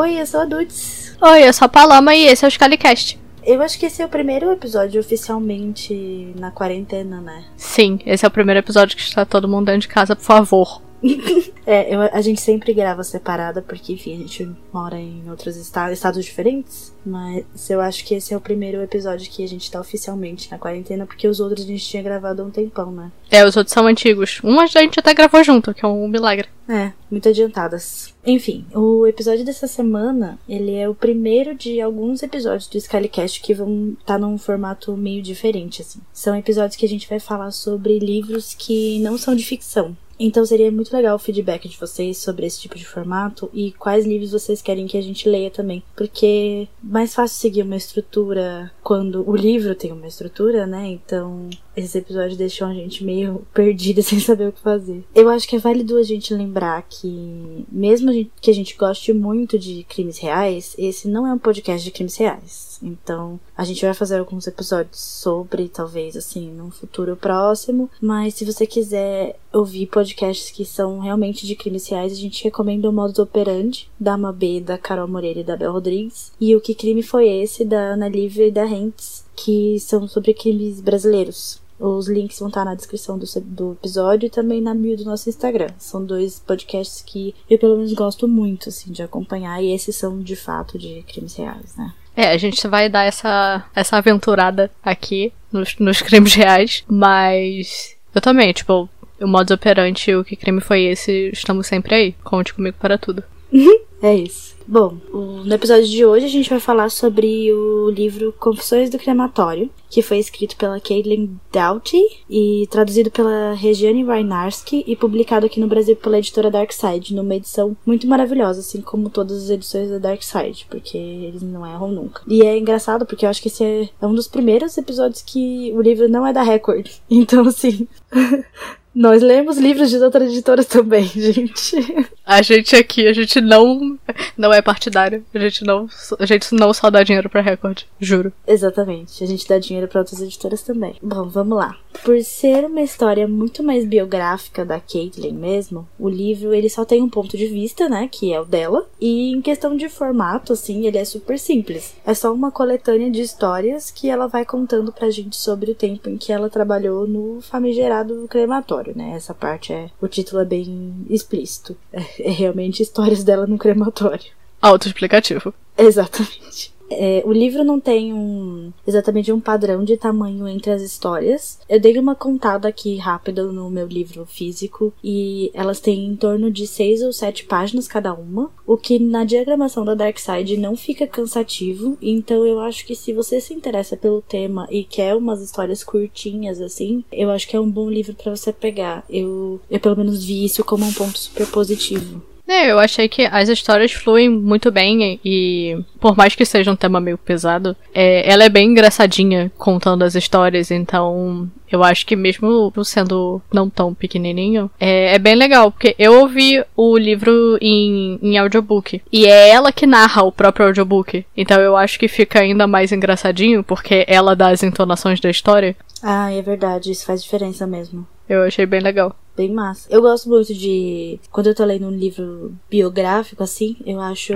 Oi, eu sou a Dudes. Oi, eu sou a Paloma e esse é o Scalicast. Eu acho que esse é o primeiro episódio oficialmente na quarentena, né? Sim, esse é o primeiro episódio que está todo mundo dentro de casa, por favor. é, eu, a gente sempre grava separada, porque, enfim, a gente mora em outros estados, estados diferentes. Mas eu acho que esse é o primeiro episódio que a gente tá oficialmente na quarentena, porque os outros a gente tinha gravado há um tempão, né? É, os outros são antigos. Um a gente até gravou junto, que é um milagre. É, muito adiantadas. Enfim, o episódio dessa semana, ele é o primeiro de alguns episódios do Scalicast que vão estar tá num formato meio diferente, assim. São episódios que a gente vai falar sobre livros que não são de ficção. Então seria muito legal o feedback de vocês sobre esse tipo de formato e quais livros vocês querem que a gente leia também. Porque mais fácil seguir uma estrutura quando o livro tem uma estrutura, né? Então esses episódios deixam a gente meio perdida sem saber o que fazer. Eu acho que é válido a gente lembrar que, mesmo que a gente goste muito de crimes reais, esse não é um podcast de crimes reais. Então, a gente vai fazer alguns episódios sobre, talvez, assim, num futuro próximo. Mas se você quiser ouvir podcasts que são realmente de crimes reais, a gente recomenda o Modus Operandi, da Mabê, da Carol Moreira e da Bel Rodrigues. E o Que Crime Foi Esse, da Ana Lívia e da Rentes, que são sobre crimes brasileiros. Os links vão estar na descrição do, do episódio e também na bio do nosso Instagram. São dois podcasts que eu, pelo menos, gosto muito, assim, de acompanhar. E esses são, de fato, de crimes reais, né? É, a gente vai dar essa, essa aventurada aqui nos, nos crimes reais, mas eu também, tipo, o modus operandi, o que crime foi esse, estamos sempre aí. Conte comigo para tudo. é isso. Bom, no episódio de hoje a gente vai falar sobre o livro Confissões do Crematório, que foi escrito pela Caitlin Doughty e traduzido pela Regiane Wynarski e publicado aqui no Brasil pela editora Darkside, numa edição muito maravilhosa, assim como todas as edições da Darkside, porque eles não erram nunca. E é engraçado porque eu acho que esse é, é um dos primeiros episódios que o livro não é da Record. Então, assim. Nós lemos livros de outras editoras também, gente. A gente aqui, a gente não não é partidário. A gente não, a gente não só dá dinheiro pra Record, juro. Exatamente. A gente dá dinheiro para outras editoras também. Bom, vamos lá. Por ser uma história muito mais biográfica da Caitlyn mesmo, o livro ele só tem um ponto de vista, né, que é o dela. E em questão de formato, assim, ele é super simples. É só uma coletânea de histórias que ela vai contando pra gente sobre o tempo em que ela trabalhou no famigerado crematório né? Essa parte é. O título é bem explícito. É, é realmente histórias dela no crematório. Autoexplicativo. Exatamente. É, o livro não tem um exatamente um padrão de tamanho entre as histórias. Eu dei uma contada aqui rápida no meu livro físico e elas têm em torno de seis ou sete páginas cada uma, o que na diagramação da Dark Side não fica cansativo. Então eu acho que se você se interessa pelo tema e quer umas histórias curtinhas assim, eu acho que é um bom livro para você pegar. Eu, eu pelo menos vi isso como um ponto super positivo. É, eu achei que as histórias fluem muito bem e, por mais que seja um tema meio pesado, é, ela é bem engraçadinha contando as histórias, então eu acho que mesmo sendo não tão pequenininho, é, é bem legal, porque eu ouvi o livro em, em audiobook e é ela que narra o próprio audiobook, então eu acho que fica ainda mais engraçadinho, porque ela dá as entonações da história. Ah, é verdade, isso faz diferença mesmo. Eu achei bem legal bem massa. Eu gosto muito de. Quando eu tô lendo um livro biográfico, assim, eu acho.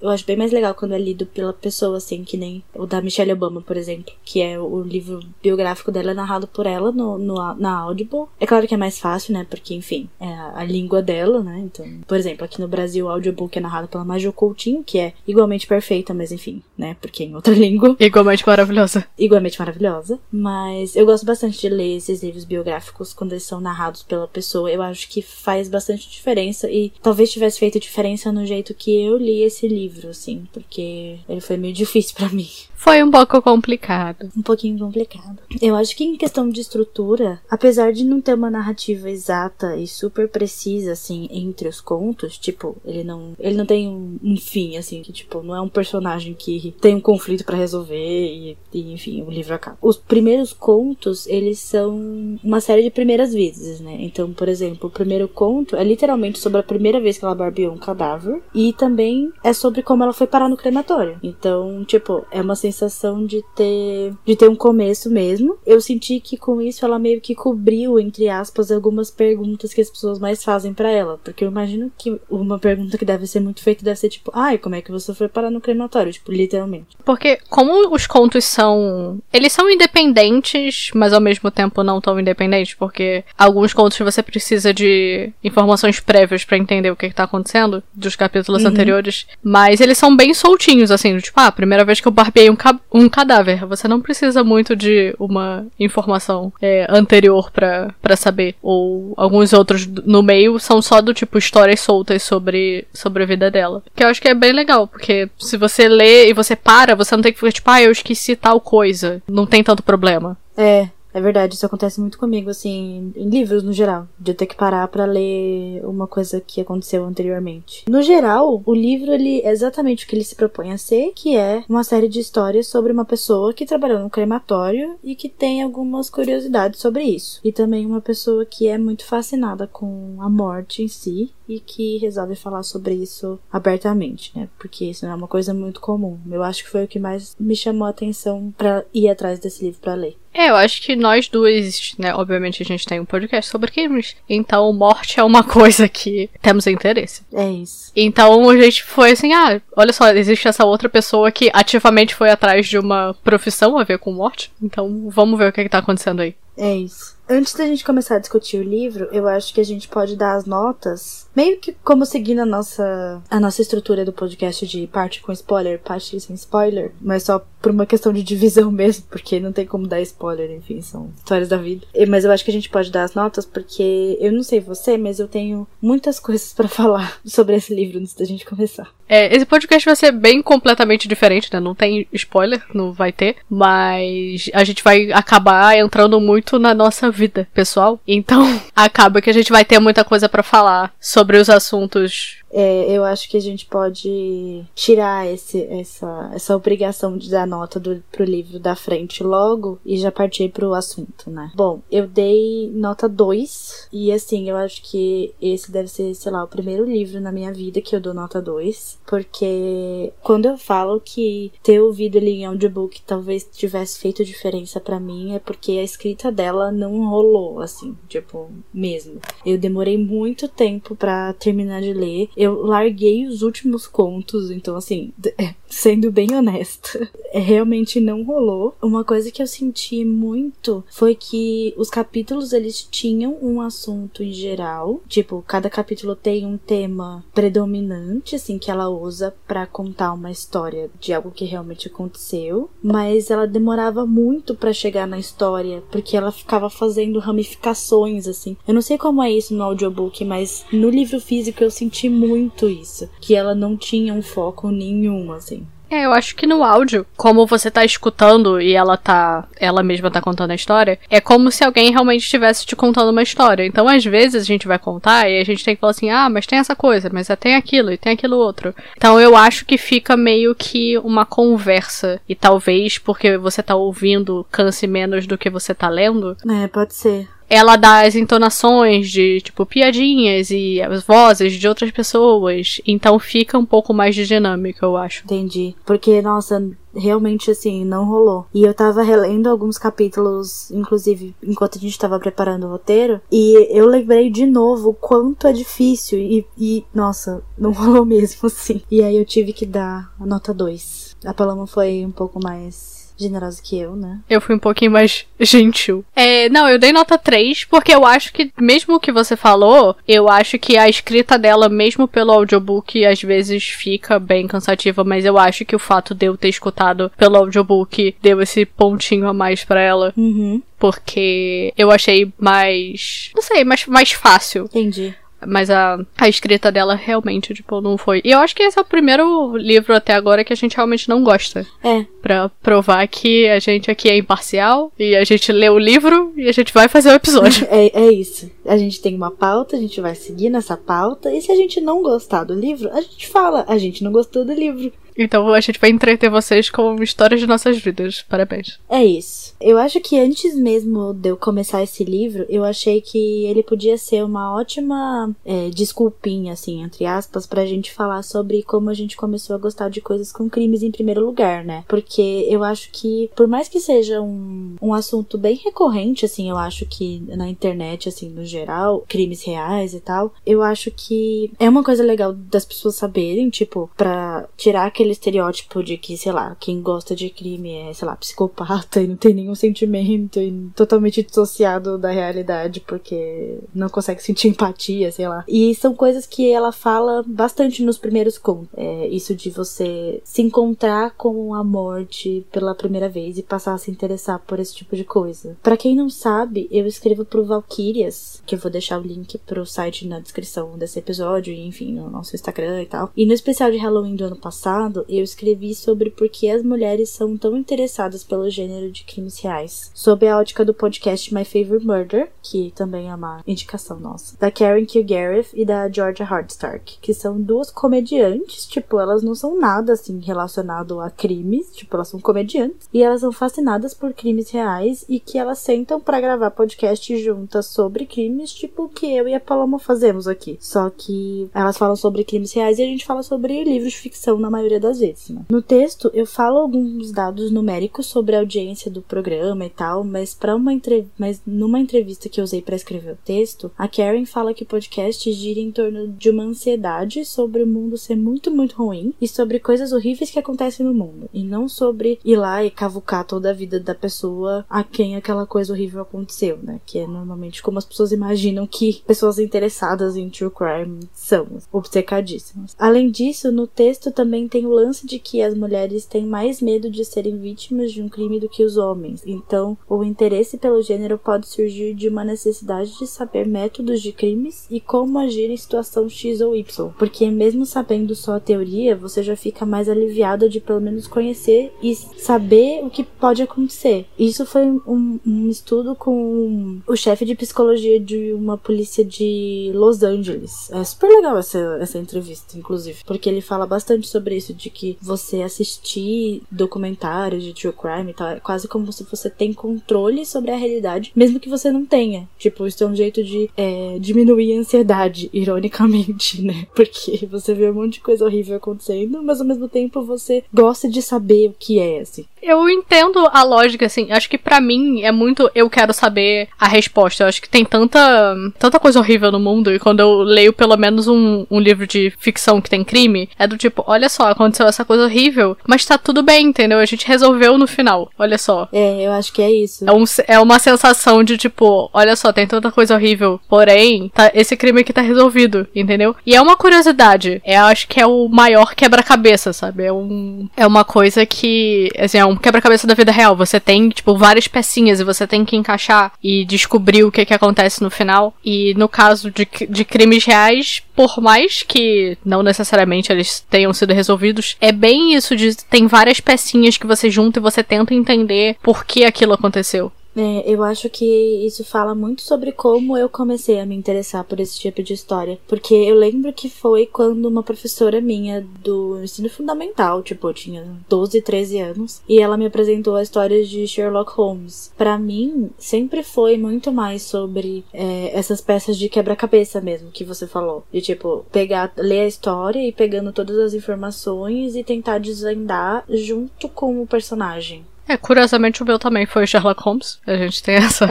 Eu acho bem mais legal quando é lido pela pessoa, assim, que nem o da Michelle Obama, por exemplo. Que é o livro biográfico dela é narrado por ela no, no, na Audible. É claro que é mais fácil, né? Porque, enfim, é a, a língua dela, né? Então, por exemplo, aqui no Brasil o audiobook é narrado pela Major Coutinho, que é igualmente perfeita, mas enfim, né? Porque é em outra língua. Igualmente maravilhosa. Igualmente maravilhosa. Mas eu gosto bastante de ler esses livros biográficos quando eles são narrados pela pessoa pessoa. Eu acho que faz bastante diferença e talvez tivesse feito diferença no jeito que eu li esse livro, assim, porque ele foi meio difícil para mim. Foi um pouco complicado. Um pouquinho complicado. Eu acho que em questão de estrutura, apesar de não ter uma narrativa exata e super precisa, assim, entre os contos, tipo, ele não, ele não tem um, um fim, assim, que, tipo, não é um personagem que tem um conflito para resolver e, e, enfim, o livro acaba. Os primeiros contos, eles são uma série de primeiras vezes, né? Então, por exemplo. O primeiro conto é literalmente sobre a primeira vez que ela barbeou um cadáver. E também é sobre como ela foi parar no crematório. Então, tipo, é uma sensação de ter. de ter um começo mesmo. Eu senti que com isso ela meio que cobriu, entre aspas, algumas perguntas que as pessoas mais fazem para ela. Porque eu imagino que uma pergunta que deve ser muito feita deve ser tipo, ai, como é que você foi parar no crematório? Tipo, literalmente. Porque, como os contos são. Eles são independentes, mas ao mesmo tempo não tão independentes, porque alguns contos você precisa de informações prévias para entender o que, que tá acontecendo, dos capítulos uhum. anteriores. Mas eles são bem soltinhos, assim, tipo, ah, primeira vez que eu barbeei um, ca um cadáver. Você não precisa muito de uma informação é, anterior para saber. Ou alguns outros no meio são só do tipo histórias soltas sobre, sobre a vida dela. Que eu acho que é bem legal, porque se você lê e você para, você não tem que ficar tipo, ah, eu esqueci tal coisa. Não tem tanto problema. É, é verdade, isso acontece muito comigo, assim, em livros no geral, de eu ter que parar para ler uma coisa que aconteceu anteriormente. No geral, o livro ele é exatamente o que ele se propõe a ser, que é uma série de histórias sobre uma pessoa que trabalhou no crematório e que tem algumas curiosidades sobre isso. E também uma pessoa que é muito fascinada com a morte em si e que resolve falar sobre isso abertamente, né? Porque isso não é uma coisa muito comum. Eu acho que foi o que mais me chamou a atenção para ir atrás desse livro para ler. É, eu acho que nós duas, né, obviamente a gente tem um podcast sobre crimes, então morte é uma coisa que temos interesse. É isso. Então a gente foi assim, ah, olha só, existe essa outra pessoa que ativamente foi atrás de uma profissão a ver com morte, então vamos ver o que, é que tá acontecendo aí. É isso. Antes da gente começar a discutir o livro, eu acho que a gente pode dar as notas, meio que como seguindo a nossa, a nossa estrutura do podcast de parte com spoiler, parte sem spoiler, mas só por uma questão de divisão mesmo, porque não tem como dar spoiler, enfim, são histórias da vida. Mas eu acho que a gente pode dar as notas porque eu não sei você, mas eu tenho muitas coisas para falar sobre esse livro antes da gente começar. É, esse podcast vai ser bem completamente diferente, né? Não tem spoiler, não vai ter, mas a gente vai acabar entrando muito na nossa vida pessoal. Então, acaba que a gente vai ter muita coisa para falar sobre os assuntos é, eu acho que a gente pode tirar esse, essa, essa obrigação de dar nota do, pro livro da frente logo e já partir pro assunto, né? Bom, eu dei nota 2 e assim, eu acho que esse deve ser, sei lá, o primeiro livro na minha vida que eu dou nota 2, porque quando eu falo que ter ouvido ele em audiobook talvez tivesse feito diferença para mim, é porque a escrita dela não rolou, assim, tipo, mesmo. Eu demorei muito tempo para terminar de ler eu larguei os últimos contos, então assim, é, sendo bem honesta, é, realmente não rolou. Uma coisa que eu senti muito foi que os capítulos eles tinham um assunto em geral, tipo, cada capítulo tem um tema predominante, assim, que ela usa para contar uma história de algo que realmente aconteceu, mas ela demorava muito para chegar na história, porque ela ficava fazendo ramificações, assim. Eu não sei como é isso no audiobook, mas no livro físico eu senti muito muito isso. Que ela não tinha um foco nenhum, assim. É, eu acho que no áudio, como você tá escutando e ela tá. Ela mesma tá contando a história, é como se alguém realmente estivesse te contando uma história. Então, às vezes, a gente vai contar e a gente tem que falar assim, ah, mas tem essa coisa, mas é, tem aquilo e tem aquilo outro. Então eu acho que fica meio que uma conversa. E talvez porque você tá ouvindo canse menos do que você tá lendo. É, pode ser ela dá as entonações de, tipo, piadinhas e as vozes de outras pessoas. Então fica um pouco mais de dinâmica, eu acho. Entendi. Porque, nossa, realmente assim, não rolou. E eu tava relendo alguns capítulos, inclusive enquanto a gente tava preparando o roteiro, e eu lembrei de novo o quanto é difícil e, e nossa, não rolou mesmo assim. E aí eu tive que dar a nota 2. A Paloma foi um pouco mais generosa que eu, né? Eu fui um pouquinho mais gentil. É, não, eu dei nota 3, porque eu acho que, mesmo o que você falou, eu acho que a escrita dela, mesmo pelo audiobook, às vezes fica bem cansativa, mas eu acho que o fato de eu ter escutado pelo audiobook deu esse pontinho a mais para ela. Uhum. Porque eu achei mais. Não sei, mais, mais fácil. Entendi. Mas a, a escrita dela realmente, tipo, não foi. E eu acho que esse é o primeiro livro até agora que a gente realmente não gosta. É. Pra provar que a gente aqui é imparcial e a gente lê o livro e a gente vai fazer o episódio. é, é isso. A gente tem uma pauta, a gente vai seguir nessa pauta. E se a gente não gostar do livro, a gente fala, a gente não gostou do livro. Então a gente vai entreter vocês com histórias de nossas vidas. Parabéns. É isso. Eu acho que antes mesmo de eu começar esse livro, eu achei que ele podia ser uma ótima é, desculpinha, assim, entre aspas, pra gente falar sobre como a gente começou a gostar de coisas com crimes em primeiro lugar, né? Porque eu acho que, por mais que seja um, um assunto bem recorrente, assim, eu acho que na internet, assim, no geral, crimes reais e tal, eu acho que é uma coisa legal das pessoas saberem, tipo, pra tirar aquele estereótipo de que, sei lá, quem gosta de crime é, sei lá, psicopata e não tem nenhum sentimento e totalmente dissociado da realidade porque não consegue sentir empatia, sei lá. E são coisas que ela fala bastante nos primeiros contos. É isso de você se encontrar com a morte pela primeira vez e passar a se interessar por esse tipo de coisa. Para quem não sabe, eu escrevo pro Valkyrias, que eu vou deixar o link pro site na descrição desse episódio, e enfim, no nosso Instagram e tal. E no especial de Halloween do ano passado, eu escrevi sobre por que as mulheres são tão interessadas pelo gênero de crimes reais, sob a ótica do podcast My Favorite Murder, que também é uma indicação nossa, da Karen Kilgariff e da Georgia Hardstark, que são duas comediantes, tipo, elas não são nada assim relacionado a crimes, tipo, elas são comediantes e elas são fascinadas por crimes reais e que elas sentam para gravar podcast juntas sobre crimes, tipo que eu e a Paloma fazemos aqui. Só que elas falam sobre crimes reais e a gente fala sobre livros de ficção na maioria vezes, né? No texto eu falo alguns dados numéricos sobre a audiência do programa e tal, mas para uma entre... mas numa entrevista que eu usei para escrever o texto, a Karen fala que o podcast gira em torno de uma ansiedade sobre o mundo ser muito, muito ruim e sobre coisas horríveis que acontecem no mundo, e não sobre ir lá e cavucar toda a vida da pessoa a quem aquela coisa horrível aconteceu, né? Que é normalmente como as pessoas imaginam que pessoas interessadas em true crime são, obcecadíssimas. Além disso, no texto também tem o lance de que as mulheres têm mais medo de serem vítimas de um crime do que os homens. Então, o interesse pelo gênero pode surgir de uma necessidade de saber métodos de crimes e como agir em situação X ou Y. Porque mesmo sabendo só a teoria, você já fica mais aliviado de pelo menos conhecer e saber o que pode acontecer. Isso foi um, um estudo com o chefe de psicologia de uma polícia de Los Angeles. É super legal essa, essa entrevista, inclusive, porque ele fala bastante sobre isso, de que você assistir documentários de true crime e tal, é quase como se você tem controle sobre a realidade, mesmo que você não tenha. Tipo, isso é um jeito de é, diminuir a ansiedade, ironicamente, né? Porque você vê um monte de coisa horrível acontecendo, mas ao mesmo tempo você gosta de saber o que é, assim. Eu entendo a lógica, assim. Acho que para mim é muito. Eu quero saber a resposta. Eu acho que tem tanta, tanta coisa horrível no mundo. E quando eu leio pelo menos um, um livro de ficção que tem crime, é do tipo: olha só, aconteceu essa coisa horrível, mas tá tudo bem, entendeu? A gente resolveu no final. Olha só. É, eu acho que é isso. É, um, é uma sensação de tipo: olha só, tem tanta coisa horrível. Porém, tá, esse crime aqui tá resolvido, entendeu? E é uma curiosidade. É, acho que é o maior quebra-cabeça, sabe? É, um, é uma coisa que. Assim, é um quebra-cabeça da vida real. Você tem, tipo, várias pecinhas e você tem que encaixar e descobrir o que, que acontece no final. E no caso de, de crimes reais, por mais que não necessariamente eles tenham sido resolvidos, é bem isso de tem várias pecinhas que você junta e você tenta entender por que aquilo aconteceu. É, eu acho que isso fala muito sobre como eu comecei a me interessar por esse tipo de história. Porque eu lembro que foi quando uma professora minha do ensino fundamental, tipo, eu tinha 12, 13 anos, e ela me apresentou a história de Sherlock Holmes. Para mim, sempre foi muito mais sobre é, essas peças de quebra-cabeça mesmo, que você falou. De tipo, pegar, ler a história e pegando todas as informações e tentar desvendar junto com o personagem. É, curiosamente o meu também foi Sherlock Holmes. A gente tem essa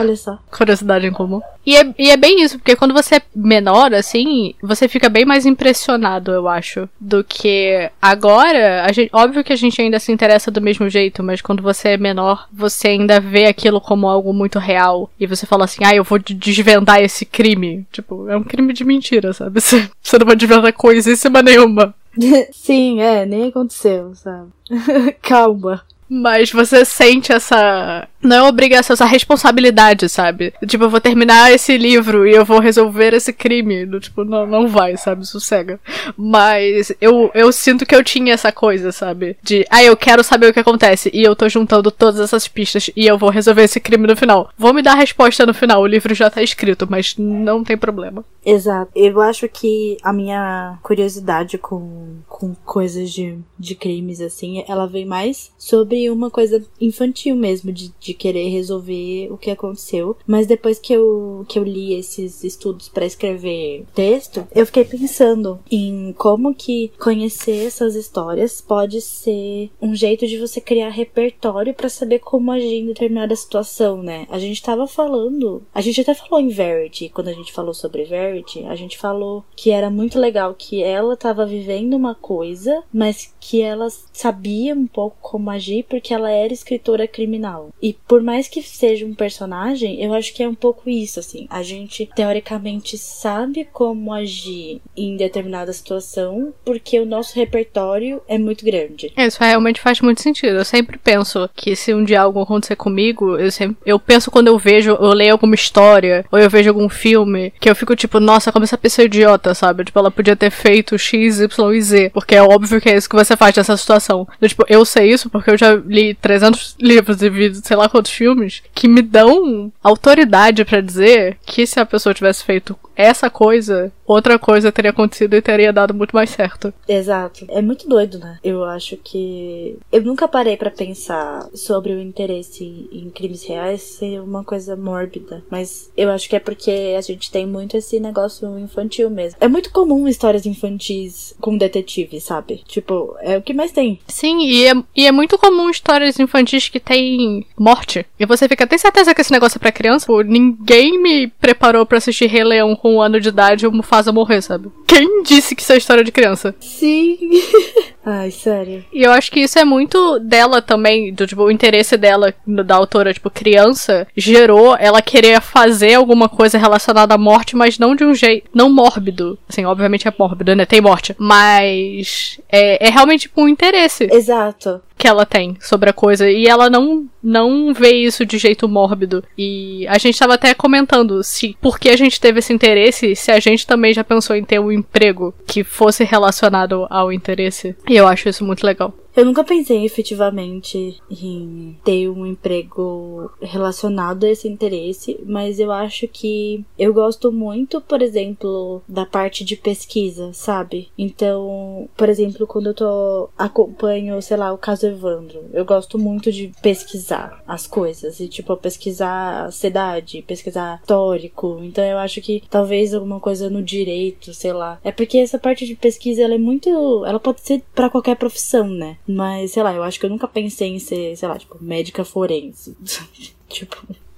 curiosidade em comum. E é, e é bem isso, porque quando você é menor, assim, você fica bem mais impressionado, eu acho, do que agora. A gente, óbvio que a gente ainda se interessa do mesmo jeito, mas quando você é menor, você ainda vê aquilo como algo muito real. E você fala assim, ah, eu vou desvendar esse crime. Tipo, é um crime de mentira, sabe? Você, você não vai desvendar coisíssima nenhuma. Sim, é, nem aconteceu, sabe? Calma. Mas você sente essa. Não é obrigação, essa responsabilidade, sabe? Tipo, eu vou terminar esse livro e eu vou resolver esse crime. Tipo, não, não vai, sabe? Sossega. Mas eu, eu sinto que eu tinha essa coisa, sabe? De, ah, eu quero saber o que acontece. E eu tô juntando todas essas pistas e eu vou resolver esse crime no final. Vou me dar a resposta no final. O livro já tá escrito, mas não tem problema. Exato. Eu acho que a minha curiosidade com, com coisas de, de crimes, assim, ela vem mais sobre uma coisa infantil mesmo, de, de querer resolver o que aconteceu. Mas depois que eu, que eu li esses estudos para escrever texto, eu fiquei pensando em como que conhecer essas histórias pode ser um jeito de você criar repertório para saber como agir em determinada situação, né? A gente tava falando, a gente até falou em Verity, quando a gente falou sobre Verity, a gente falou que era muito legal que ela tava vivendo uma coisa, mas que ela sabia um pouco como agir porque ela era escritora criminal. E por mais que seja um personagem, eu acho que é um pouco isso, assim. A gente teoricamente sabe como agir em determinada situação porque o nosso repertório é muito grande. Isso realmente faz muito sentido. Eu sempre penso que se um dia algo acontecer comigo, eu sempre eu penso quando eu vejo, eu leio alguma história ou eu vejo algum filme que eu fico tipo, nossa, como essa pessoa é idiota, sabe? Tipo, ela podia ter feito X, Y e Z, porque é óbvio que é isso que você faz nessa situação. Tipo, eu sei isso porque eu já li 300 livros e vi sei lá quantos filmes que me dão autoridade para dizer que se a pessoa tivesse feito essa coisa, outra coisa teria acontecido e teria dado muito mais certo. Exato. É muito doido, né? Eu acho que. Eu nunca parei para pensar sobre o interesse em crimes reais ser uma coisa mórbida. Mas eu acho que é porque a gente tem muito esse negócio infantil mesmo. É muito comum histórias infantis com detetive, sabe? Tipo, é o que mais tem. Sim, e é, e é muito comum histórias infantis que tem morte. E você fica, tem certeza que esse negócio é pra criança? Pô, ninguém me preparou para assistir Rei Leão com um ano de idade o Mufasa morrer, sabe? Quem disse que isso é história de criança? Sim. Ai, sério. E eu acho que isso é muito dela também, do tipo, o interesse dela, da autora, tipo, criança, gerou ela querer fazer alguma coisa relacionada à morte, mas não de um jeito, não mórbido. Assim, obviamente é mórbido, né? Tem morte. Mas é, é realmente tipo, um interesse. Exato que ela tem sobre a coisa e ela não não vê isso de jeito mórbido. E a gente tava até comentando se porque a gente teve esse interesse, se a gente também já pensou em ter um emprego que fosse relacionado ao interesse. E eu acho isso muito legal. Eu nunca pensei efetivamente em ter um emprego relacionado a esse interesse, mas eu acho que eu gosto muito, por exemplo, da parte de pesquisa, sabe? Então, por exemplo, quando eu tô acompanho, sei lá, o caso Evandro, eu gosto muito de pesquisar as coisas e tipo pesquisar a cidade, pesquisar histórico. Então, eu acho que talvez alguma coisa no direito, sei lá. É porque essa parte de pesquisa ela é muito, ela pode ser para qualquer profissão, né? Mas, sei lá, eu acho que eu nunca pensei em ser, sei lá, tipo, médica forense. tipo.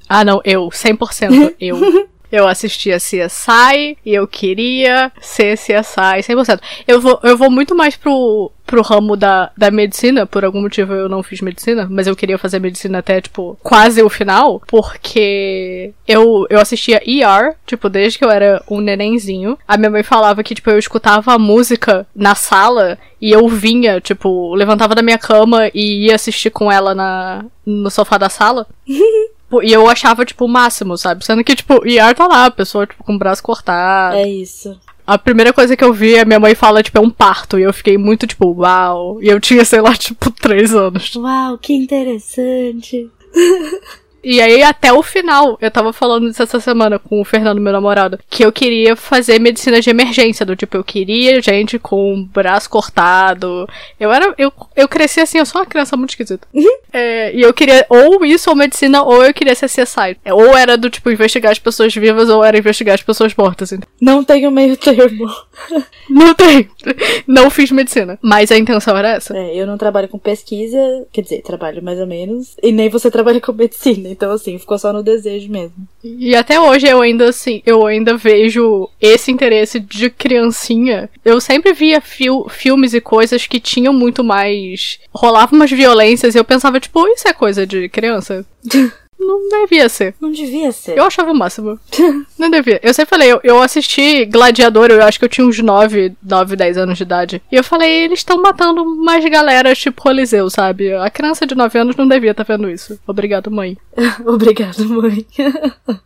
Ah, não, eu, 100% eu. Eu assistia CSI e eu queria ser CSI 100%. Eu vou, eu vou muito mais pro, pro ramo da, da medicina, por algum motivo eu não fiz medicina, mas eu queria fazer medicina até, tipo, quase o final, porque eu, eu assistia ER, tipo, desde que eu era um nenenzinho. A minha mãe falava que, tipo, eu escutava a música na sala e eu vinha, tipo, levantava da minha cama e ia assistir com ela na, no sofá da sala. E eu achava, tipo, o máximo, sabe? Sendo que, tipo, ER tá lá, a pessoa, tipo, com o braço cortado. É isso. A primeira coisa que eu vi, a minha mãe fala, tipo, é um parto. E eu fiquei muito, tipo, uau. E eu tinha, sei lá, tipo, três anos. Uau, que interessante. E aí, até o final, eu tava falando disso essa semana com o Fernando, meu namorado, que eu queria fazer medicina de emergência, do tipo, eu queria gente com o braço cortado. Eu era. Eu, eu cresci assim, eu sou uma criança muito esquisita. Uhum. É, e eu queria ou isso ou medicina, ou eu queria ser CSI. É, ou era do tipo, investigar as pessoas vivas, ou era investigar as pessoas mortas. Então. Não tenho meio termo. não tem. Não fiz medicina. Mas a intenção era essa. É, eu não trabalho com pesquisa, quer dizer, trabalho mais ou menos. E nem você trabalha com medicina. Então, assim, ficou só no desejo mesmo. E até hoje eu ainda, assim, eu ainda vejo esse interesse de criancinha. Eu sempre via fil filmes e coisas que tinham muito mais. rolavam umas violências e eu pensava, tipo, isso é coisa de criança. Não devia ser. Não devia ser. Eu achava o máximo. não devia. Eu sempre falei, eu, eu assisti Gladiador, eu acho que eu tinha uns 9, 9, 10 anos de idade. E eu falei, eles estão matando mais galera tipo Coliseu, sabe? A criança de 9 anos não devia estar tá vendo isso. Obrigado, mãe. Obrigado, mãe.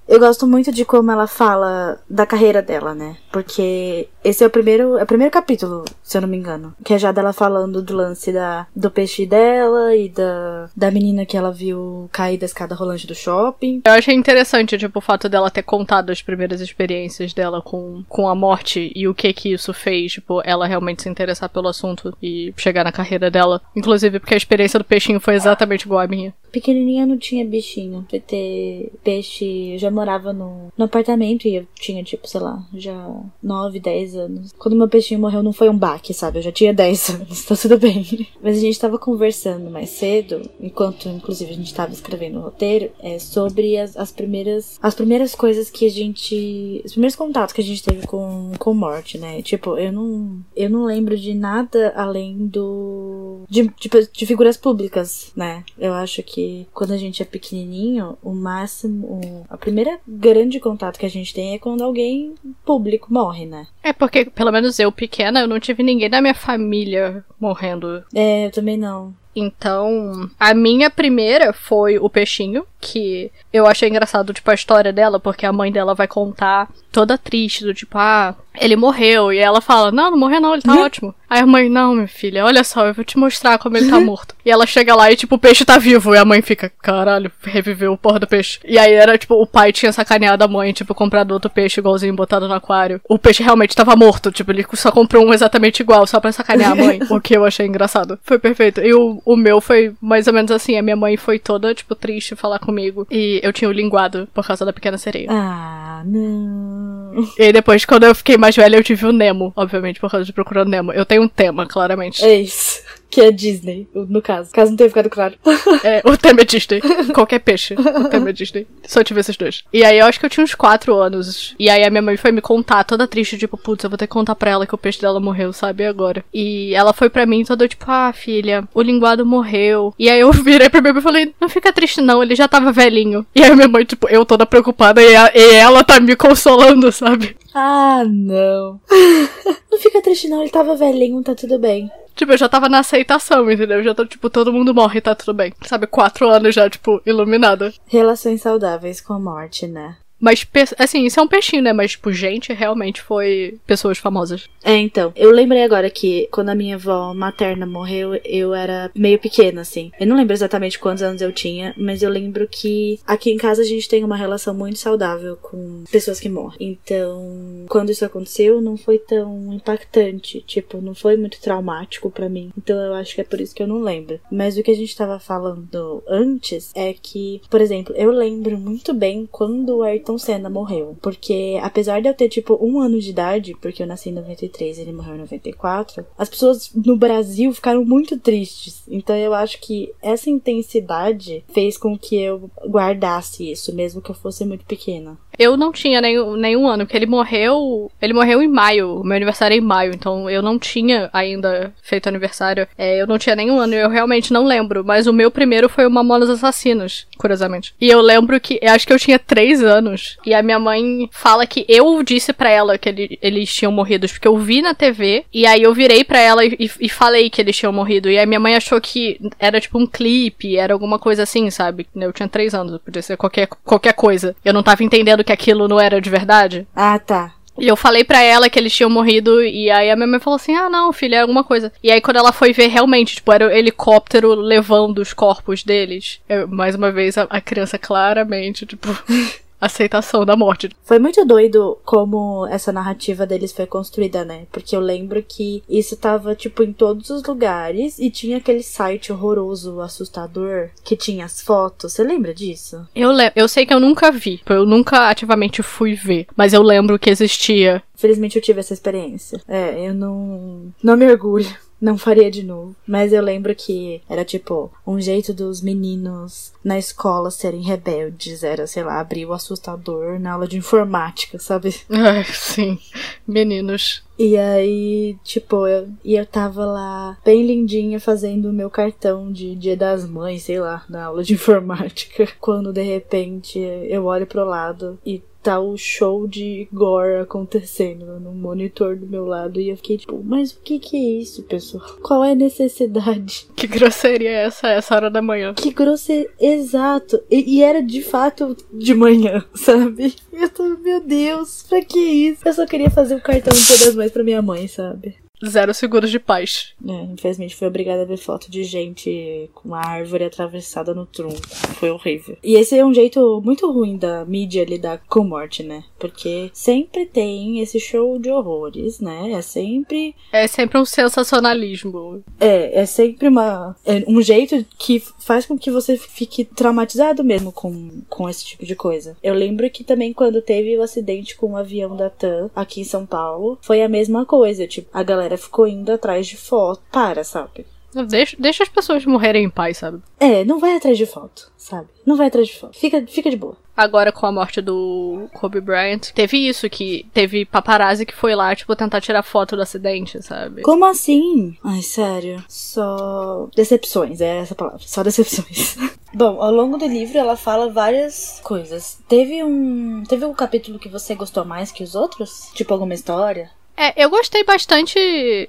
eu gosto muito de como ela fala da carreira dela, né? Porque esse é o primeiro, é o primeiro capítulo, se eu não me engano. Que é já dela falando do lance da, do peixe dela e da, da menina que ela viu cair da escada rolante do shopping. Eu achei interessante, tipo, o fato dela ter contado as primeiras experiências dela com, com a morte e o que que isso fez, tipo, ela realmente se interessar pelo assunto e chegar na carreira dela. Inclusive porque a experiência do peixinho foi exatamente igual à minha. Pequenininha não tinha bichinho. Ter peixe, eu já morava no, no apartamento e eu tinha, tipo, sei lá, já 9, 10 anos. Quando meu peixinho morreu, não foi um baque, sabe? Eu já tinha 10 anos, tá tudo bem. Mas a gente tava conversando mais cedo, enquanto, inclusive, a gente tava escrevendo o roteiro, é, sobre as, as primeiras as primeiras coisas que a gente. Os primeiros contatos que a gente teve com, com morte, né? Tipo, eu não. Eu não lembro de nada além do. De, de, de figuras públicas, né? Eu acho que quando a gente é pequenininho, o máximo. A primeira grande contato que a gente tem é quando alguém público morre, né? É porque, pelo menos eu, pequena, eu não tive ninguém da minha família morrendo. É, eu também não. Então, a minha primeira foi o peixinho, que eu achei engraçado, tipo, a história dela, porque a mãe dela vai contar toda triste, do tipo, ah, ele morreu. E ela fala, não, não morreu não, ele tá ótimo. Aí a mãe, não, minha filha, olha só, eu vou te mostrar como ele tá morto. e ela chega lá e, tipo, o peixe tá vivo. E a mãe fica, caralho, reviveu o porra do peixe. E aí era, tipo, o pai tinha sacaneado a mãe, tipo, comprado outro peixe igualzinho, botado no aquário. O peixe realmente tava morto, tipo, ele só comprou um exatamente igual, só pra sacanear a mãe. o que eu achei engraçado. Foi perfeito. E o, o meu foi mais ou menos assim, a minha mãe foi toda, tipo, triste falar comigo. E eu tinha o linguado por causa da pequena sereia. Ah, não. E depois, quando eu fiquei mais velha, eu tive o Nemo, obviamente, por causa de Procurando Nemo. Eu tenho um tema, claramente. É isso. Que é Disney, no caso. Caso não tenha ficado claro. É, o tema é Disney. Qualquer peixe. O tema é Disney. Só tive esses dois. E aí eu acho que eu tinha uns quatro anos. E aí a minha mãe foi me contar, toda triste, tipo, putz, eu vou ter que contar pra ela que o peixe dela morreu, sabe? Agora. E ela foi pra mim toda tipo, ah, filha, o linguado morreu. E aí eu virei pra minha mãe e falei, não fica triste não, ele já tava velhinho. E aí minha mãe, tipo, eu toda preocupada e, a, e ela tá me consolando, sabe? Ah, não. não fica triste não, ele tava velhinho, tá tudo bem. Tipo, eu já tava na aceitação, entendeu? Já tô, tipo, todo mundo morre, tá tudo bem. Sabe, quatro anos já, tipo, iluminada. Relações saudáveis com a morte, né? Mas, assim, isso é um peixinho, né? Mas, tipo, gente, realmente foi pessoas famosas. É, então. Eu lembrei agora que quando a minha avó materna morreu, eu era meio pequena, assim. Eu não lembro exatamente quantos anos eu tinha, mas eu lembro que aqui em casa a gente tem uma relação muito saudável com pessoas que morrem. Então, quando isso aconteceu, não foi tão impactante. Tipo, não foi muito traumático para mim. Então, eu acho que é por isso que eu não lembro. Mas o que a gente tava falando antes é que, por exemplo, eu lembro muito bem quando o Ayrton Ayrton Senna morreu. Porque apesar de eu ter, tipo, um ano de idade, porque eu nasci em 93 e ele morreu em 94, as pessoas no Brasil ficaram muito tristes. Então eu acho que essa intensidade fez com que eu guardasse isso, mesmo que eu fosse muito pequena. Eu não tinha nenhum, nenhum ano, porque ele morreu. Ele morreu em maio. Meu aniversário é em maio, então eu não tinha ainda feito aniversário. É, eu não tinha nenhum ano, eu realmente não lembro. Mas o meu primeiro foi o Mamonas Assassinos, curiosamente. E eu lembro que. Eu acho que eu tinha três anos. E a minha mãe fala que eu disse para ela que ele, eles tinham morrido, porque eu vi na TV. E aí eu virei para ela e, e, falei que eles tinham morrido. E a minha mãe achou que era tipo um clipe, era alguma coisa assim, sabe? Eu tinha três anos, podia ser qualquer, qualquer coisa. Eu não tava entendendo que aquilo não era de verdade. Ah, tá. E eu falei para ela que eles tinham morrido, e aí a minha mãe falou assim: ah, não, filha, é alguma coisa. E aí quando ela foi ver realmente, tipo, era o helicóptero levando os corpos deles. Eu, mais uma vez, a, a criança claramente, tipo. aceitação da morte. Foi muito doido como essa narrativa deles foi construída, né? Porque eu lembro que isso tava, tipo, em todos os lugares e tinha aquele site horroroso, assustador, que tinha as fotos. Você lembra disso? Eu, le eu sei que eu nunca vi, eu nunca ativamente fui ver, mas eu lembro que existia. Felizmente eu tive essa experiência. É, eu não. Não me orgulho Não faria de novo. Mas eu lembro que era tipo um jeito dos meninos na escola serem rebeldes. Era, sei lá, abrir o assustador na aula de informática, sabe? É, sim. Meninos. E aí, tipo, eu, e eu tava lá, bem lindinha, fazendo o meu cartão de Dia das Mães, sei lá, na aula de informática. Quando de repente eu olho pro lado e tá o show de gore acontecendo no monitor do meu lado. E eu fiquei tipo, mas o que que é isso, pessoal? Qual é a necessidade? Que grosseria é essa, essa hora da manhã? Que grosseria. Exato. E, e, era de fato de manhã, sabe? Eu tô, meu Deus, pra que isso? Eu só queria fazer o cartão de Dia das Mães pra minha mãe, sabe? Zero seguros de paz. É, infelizmente fui obrigada a ver foto de gente com uma árvore atravessada no tronco. Foi horrível. E esse é um jeito muito ruim da mídia lidar com morte, né? Porque sempre tem esse show de horrores, né? É sempre. É sempre um sensacionalismo. É, é sempre uma. É um jeito que faz com que você fique traumatizado mesmo com, com esse tipo de coisa. Eu lembro que também quando teve o acidente com o avião da TAM aqui em São Paulo, foi a mesma coisa. Tipo, a galera ficou indo atrás de foto. Para, sabe? Deixa, deixa as pessoas morrerem em paz, sabe? É, não vai atrás de foto, sabe? Não vai atrás de foto. Fica, fica de boa. Agora, com a morte do Kobe Bryant, teve isso, que teve paparazzi que foi lá, tipo, tentar tirar foto do acidente, sabe? Como assim? Ai, sério. Só decepções, é essa palavra. Só decepções. Bom, ao longo do livro ela fala várias coisas. Teve um. Teve um capítulo que você gostou mais que os outros? Tipo alguma história? É, eu gostei bastante.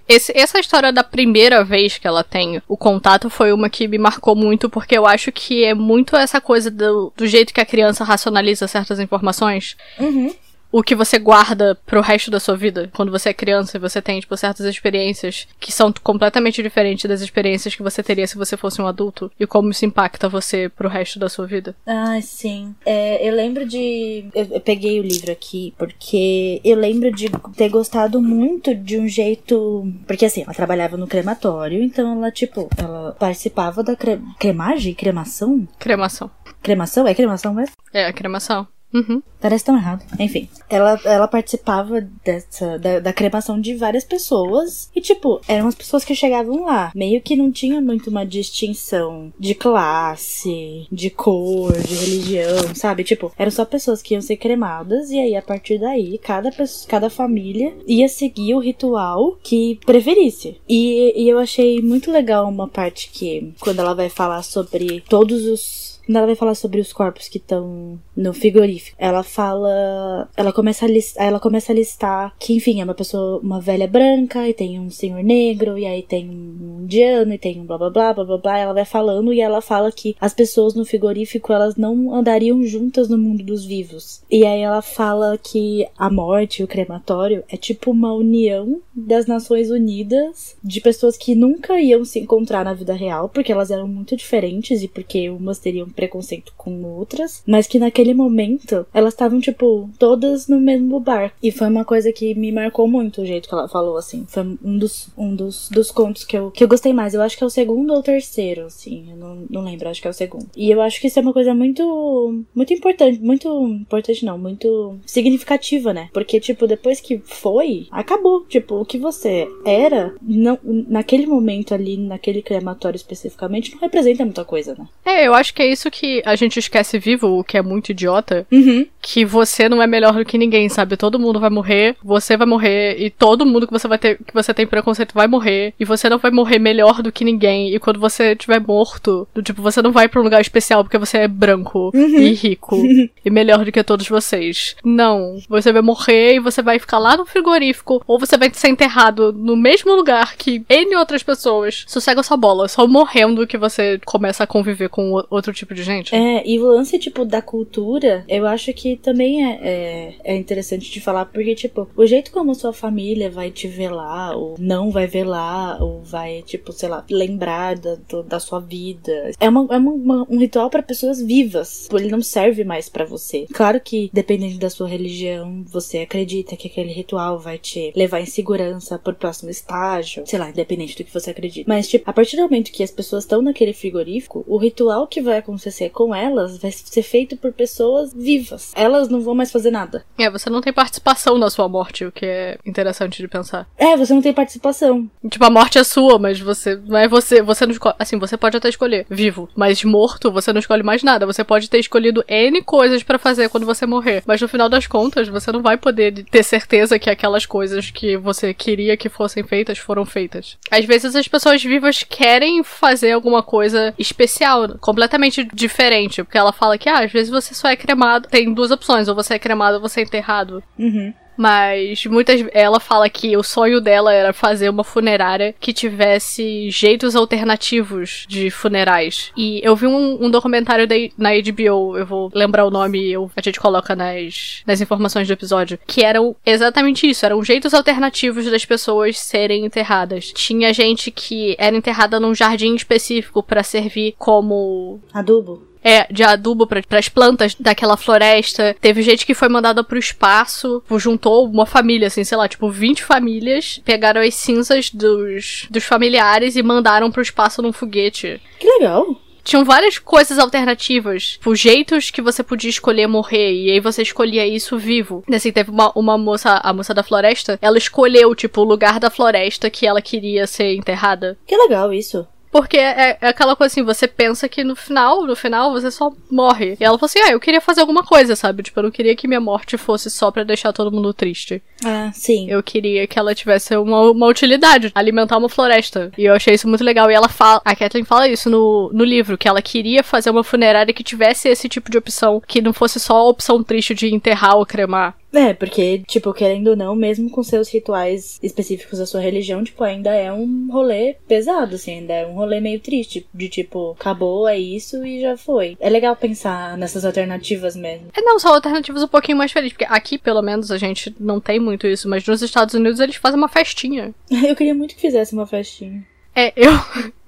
Esse, essa história da primeira vez que ela tem o contato foi uma que me marcou muito, porque eu acho que é muito essa coisa do, do jeito que a criança racionaliza certas informações. Uhum o que você guarda pro resto da sua vida. Quando você é criança e você tem, tipo, certas experiências que são completamente diferentes das experiências que você teria se você fosse um adulto. E como isso impacta você pro resto da sua vida. Ah, sim. É, eu lembro de. Eu, eu peguei o livro aqui porque eu lembro de ter gostado muito de um jeito. Porque assim, ela trabalhava no crematório, então ela, tipo, ela participava da cre... cremagem? Cremação? Cremação. Cremação? É cremação mesmo? É, a cremação. Uhum. Parece tão errado. Enfim, ela, ela participava dessa, da, da cremação de várias pessoas. E, tipo, eram as pessoas que chegavam lá. Meio que não tinha muito uma distinção de classe, de cor, de religião, sabe? Tipo, eram só pessoas que iam ser cremadas. E aí, a partir daí, cada, cada família ia seguir o ritual que preferisse. E, e eu achei muito legal uma parte que, quando ela vai falar sobre todos os quando ela vai falar sobre os corpos que estão no frigorífico, ela fala. Ela começa a listar. Ela começa a listar que, enfim, é uma pessoa, uma velha branca, e tem um senhor negro, e aí tem um indiano, e tem um blá blá blá blá blá blá. Ela vai falando e ela fala que as pessoas no frigorífico elas não andariam juntas no mundo dos vivos. E aí ela fala que a morte, o crematório, é tipo uma união das Nações Unidas de pessoas que nunca iam se encontrar na vida real, porque elas eram muito diferentes e porque umas teriam preconceito com outras, mas que naquele momento elas estavam, tipo, todas no mesmo bar. E foi uma coisa que me marcou muito o jeito que ela falou, assim. Foi um dos, um dos, dos contos que eu, que eu gostei mais. Eu acho que é o segundo ou terceiro, assim. Eu não, não lembro, acho que é o segundo. E eu acho que isso é uma coisa muito, muito importante. Muito importante, não. Muito significativa, né? Porque, tipo, depois que foi, acabou. Tipo, o que você era, não, naquele momento ali, naquele crematório especificamente, não representa muita coisa, né? É, eu acho que é isso que a gente esquece vivo, o que é muito idiota, uhum. que você não é melhor do que ninguém, sabe? Todo mundo vai morrer, você vai morrer, e todo mundo que você vai ter, que você tem preconceito vai morrer, e você não vai morrer melhor do que ninguém, e quando você estiver morto, do tipo, você não vai para um lugar especial porque você é branco uhum. e rico e melhor do que todos vocês. Não, você vai morrer e você vai ficar lá no frigorífico, ou você vai ser enterrado no mesmo lugar que N outras pessoas. Sossega sua bola, só morrendo que você começa a conviver com outro tipo de de gente. É, e o lance, tipo, da cultura, eu acho que também é, é, é, interessante de falar, porque, tipo, o jeito como sua família vai te velar, ou não vai velar, ou vai, tipo, sei lá, lembrar da, da sua vida. É, uma, é uma, um ritual para pessoas vivas. Tipo, ele não serve mais para você. Claro que, dependendo da sua religião, você acredita que aquele ritual vai te levar em segurança pro próximo estágio. Sei lá, independente do que você acredita. Mas, tipo, a partir do momento que as pessoas estão naquele frigorífico, o ritual que vai acontecer acontecer com elas vai ser feito por pessoas vivas. elas não vão mais fazer nada. É, você não tem participação na sua morte, o que é interessante de pensar. É, você não tem participação. Tipo, a morte é sua, mas você não é você, você não escolhe, assim, você pode até escolher vivo, mas morto você não escolhe mais nada. Você pode ter escolhido N coisas para fazer quando você morrer, mas no final das contas, você não vai poder ter certeza que aquelas coisas que você queria que fossem feitas foram feitas. Às vezes as pessoas vivas querem fazer alguma coisa especial, completamente diferente, porque ela fala que ah, às vezes você só é cremado, tem duas opções, ou você é cremado ou você é enterrado. Uhum. Mas muitas ela fala que o sonho dela era fazer uma funerária que tivesse jeitos alternativos de funerais. E eu vi um, um documentário da, na HBO, eu vou lembrar o nome, eu, a gente coloca nas, nas informações do episódio, que eram exatamente isso, eram jeitos alternativos das pessoas serem enterradas. Tinha gente que era enterrada num jardim específico para servir como adubo é, de adubo para as plantas daquela floresta. Teve gente que foi mandada pro espaço, juntou uma família, assim, sei lá, tipo 20 famílias, pegaram as cinzas dos, dos familiares e mandaram pro espaço num foguete. Que legal! Tinham várias coisas alternativas, tipo, jeitos que você podia escolher morrer, e aí você escolhia isso vivo. Assim, teve uma, uma moça, a moça da floresta, ela escolheu, tipo, o lugar da floresta que ela queria ser enterrada. Que legal isso. Porque é, é, aquela coisa assim, você pensa que no final, no final, você só morre. E ela falou assim, ah, eu queria fazer alguma coisa, sabe? Tipo, eu não queria que minha morte fosse só para deixar todo mundo triste. Ah, sim. Eu queria que ela tivesse uma, uma utilidade, alimentar uma floresta. E eu achei isso muito legal. E ela fala, a Kathleen fala isso no, no livro, que ela queria fazer uma funerária que tivesse esse tipo de opção, que não fosse só a opção triste de enterrar ou cremar. É, porque, tipo, querendo ou não, mesmo com seus rituais específicos da sua religião, tipo, ainda é um rolê pesado, assim, ainda é um rolê meio triste. De tipo, acabou, é isso e já foi. É legal pensar nessas alternativas mesmo. É, não, são alternativas um pouquinho mais felizes, porque aqui, pelo menos, a gente não tem muito isso, mas nos Estados Unidos eles fazem uma festinha. Eu queria muito que fizesse uma festinha. É, eu.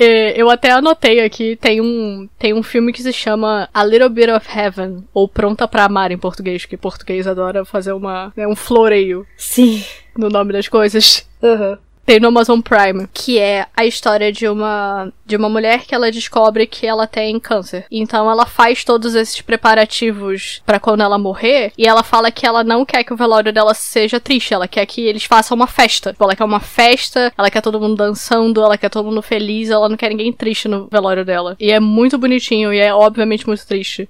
É, eu até anotei aqui, tem um, tem um filme que se chama A Little Bit of Heaven, ou Pronta para Amar em português, que português adora fazer uma, né, um floreio. Sim. No nome das coisas. Aham. Uhum tem no Amazon Prime, que é a história de uma de uma mulher que ela descobre que ela tem câncer. Então ela faz todos esses preparativos para quando ela morrer e ela fala que ela não quer que o velório dela seja triste, ela quer que eles façam uma festa. Ela quer uma festa, ela quer todo mundo dançando, ela quer todo mundo feliz, ela não quer ninguém triste no velório dela. E é muito bonitinho e é obviamente muito triste.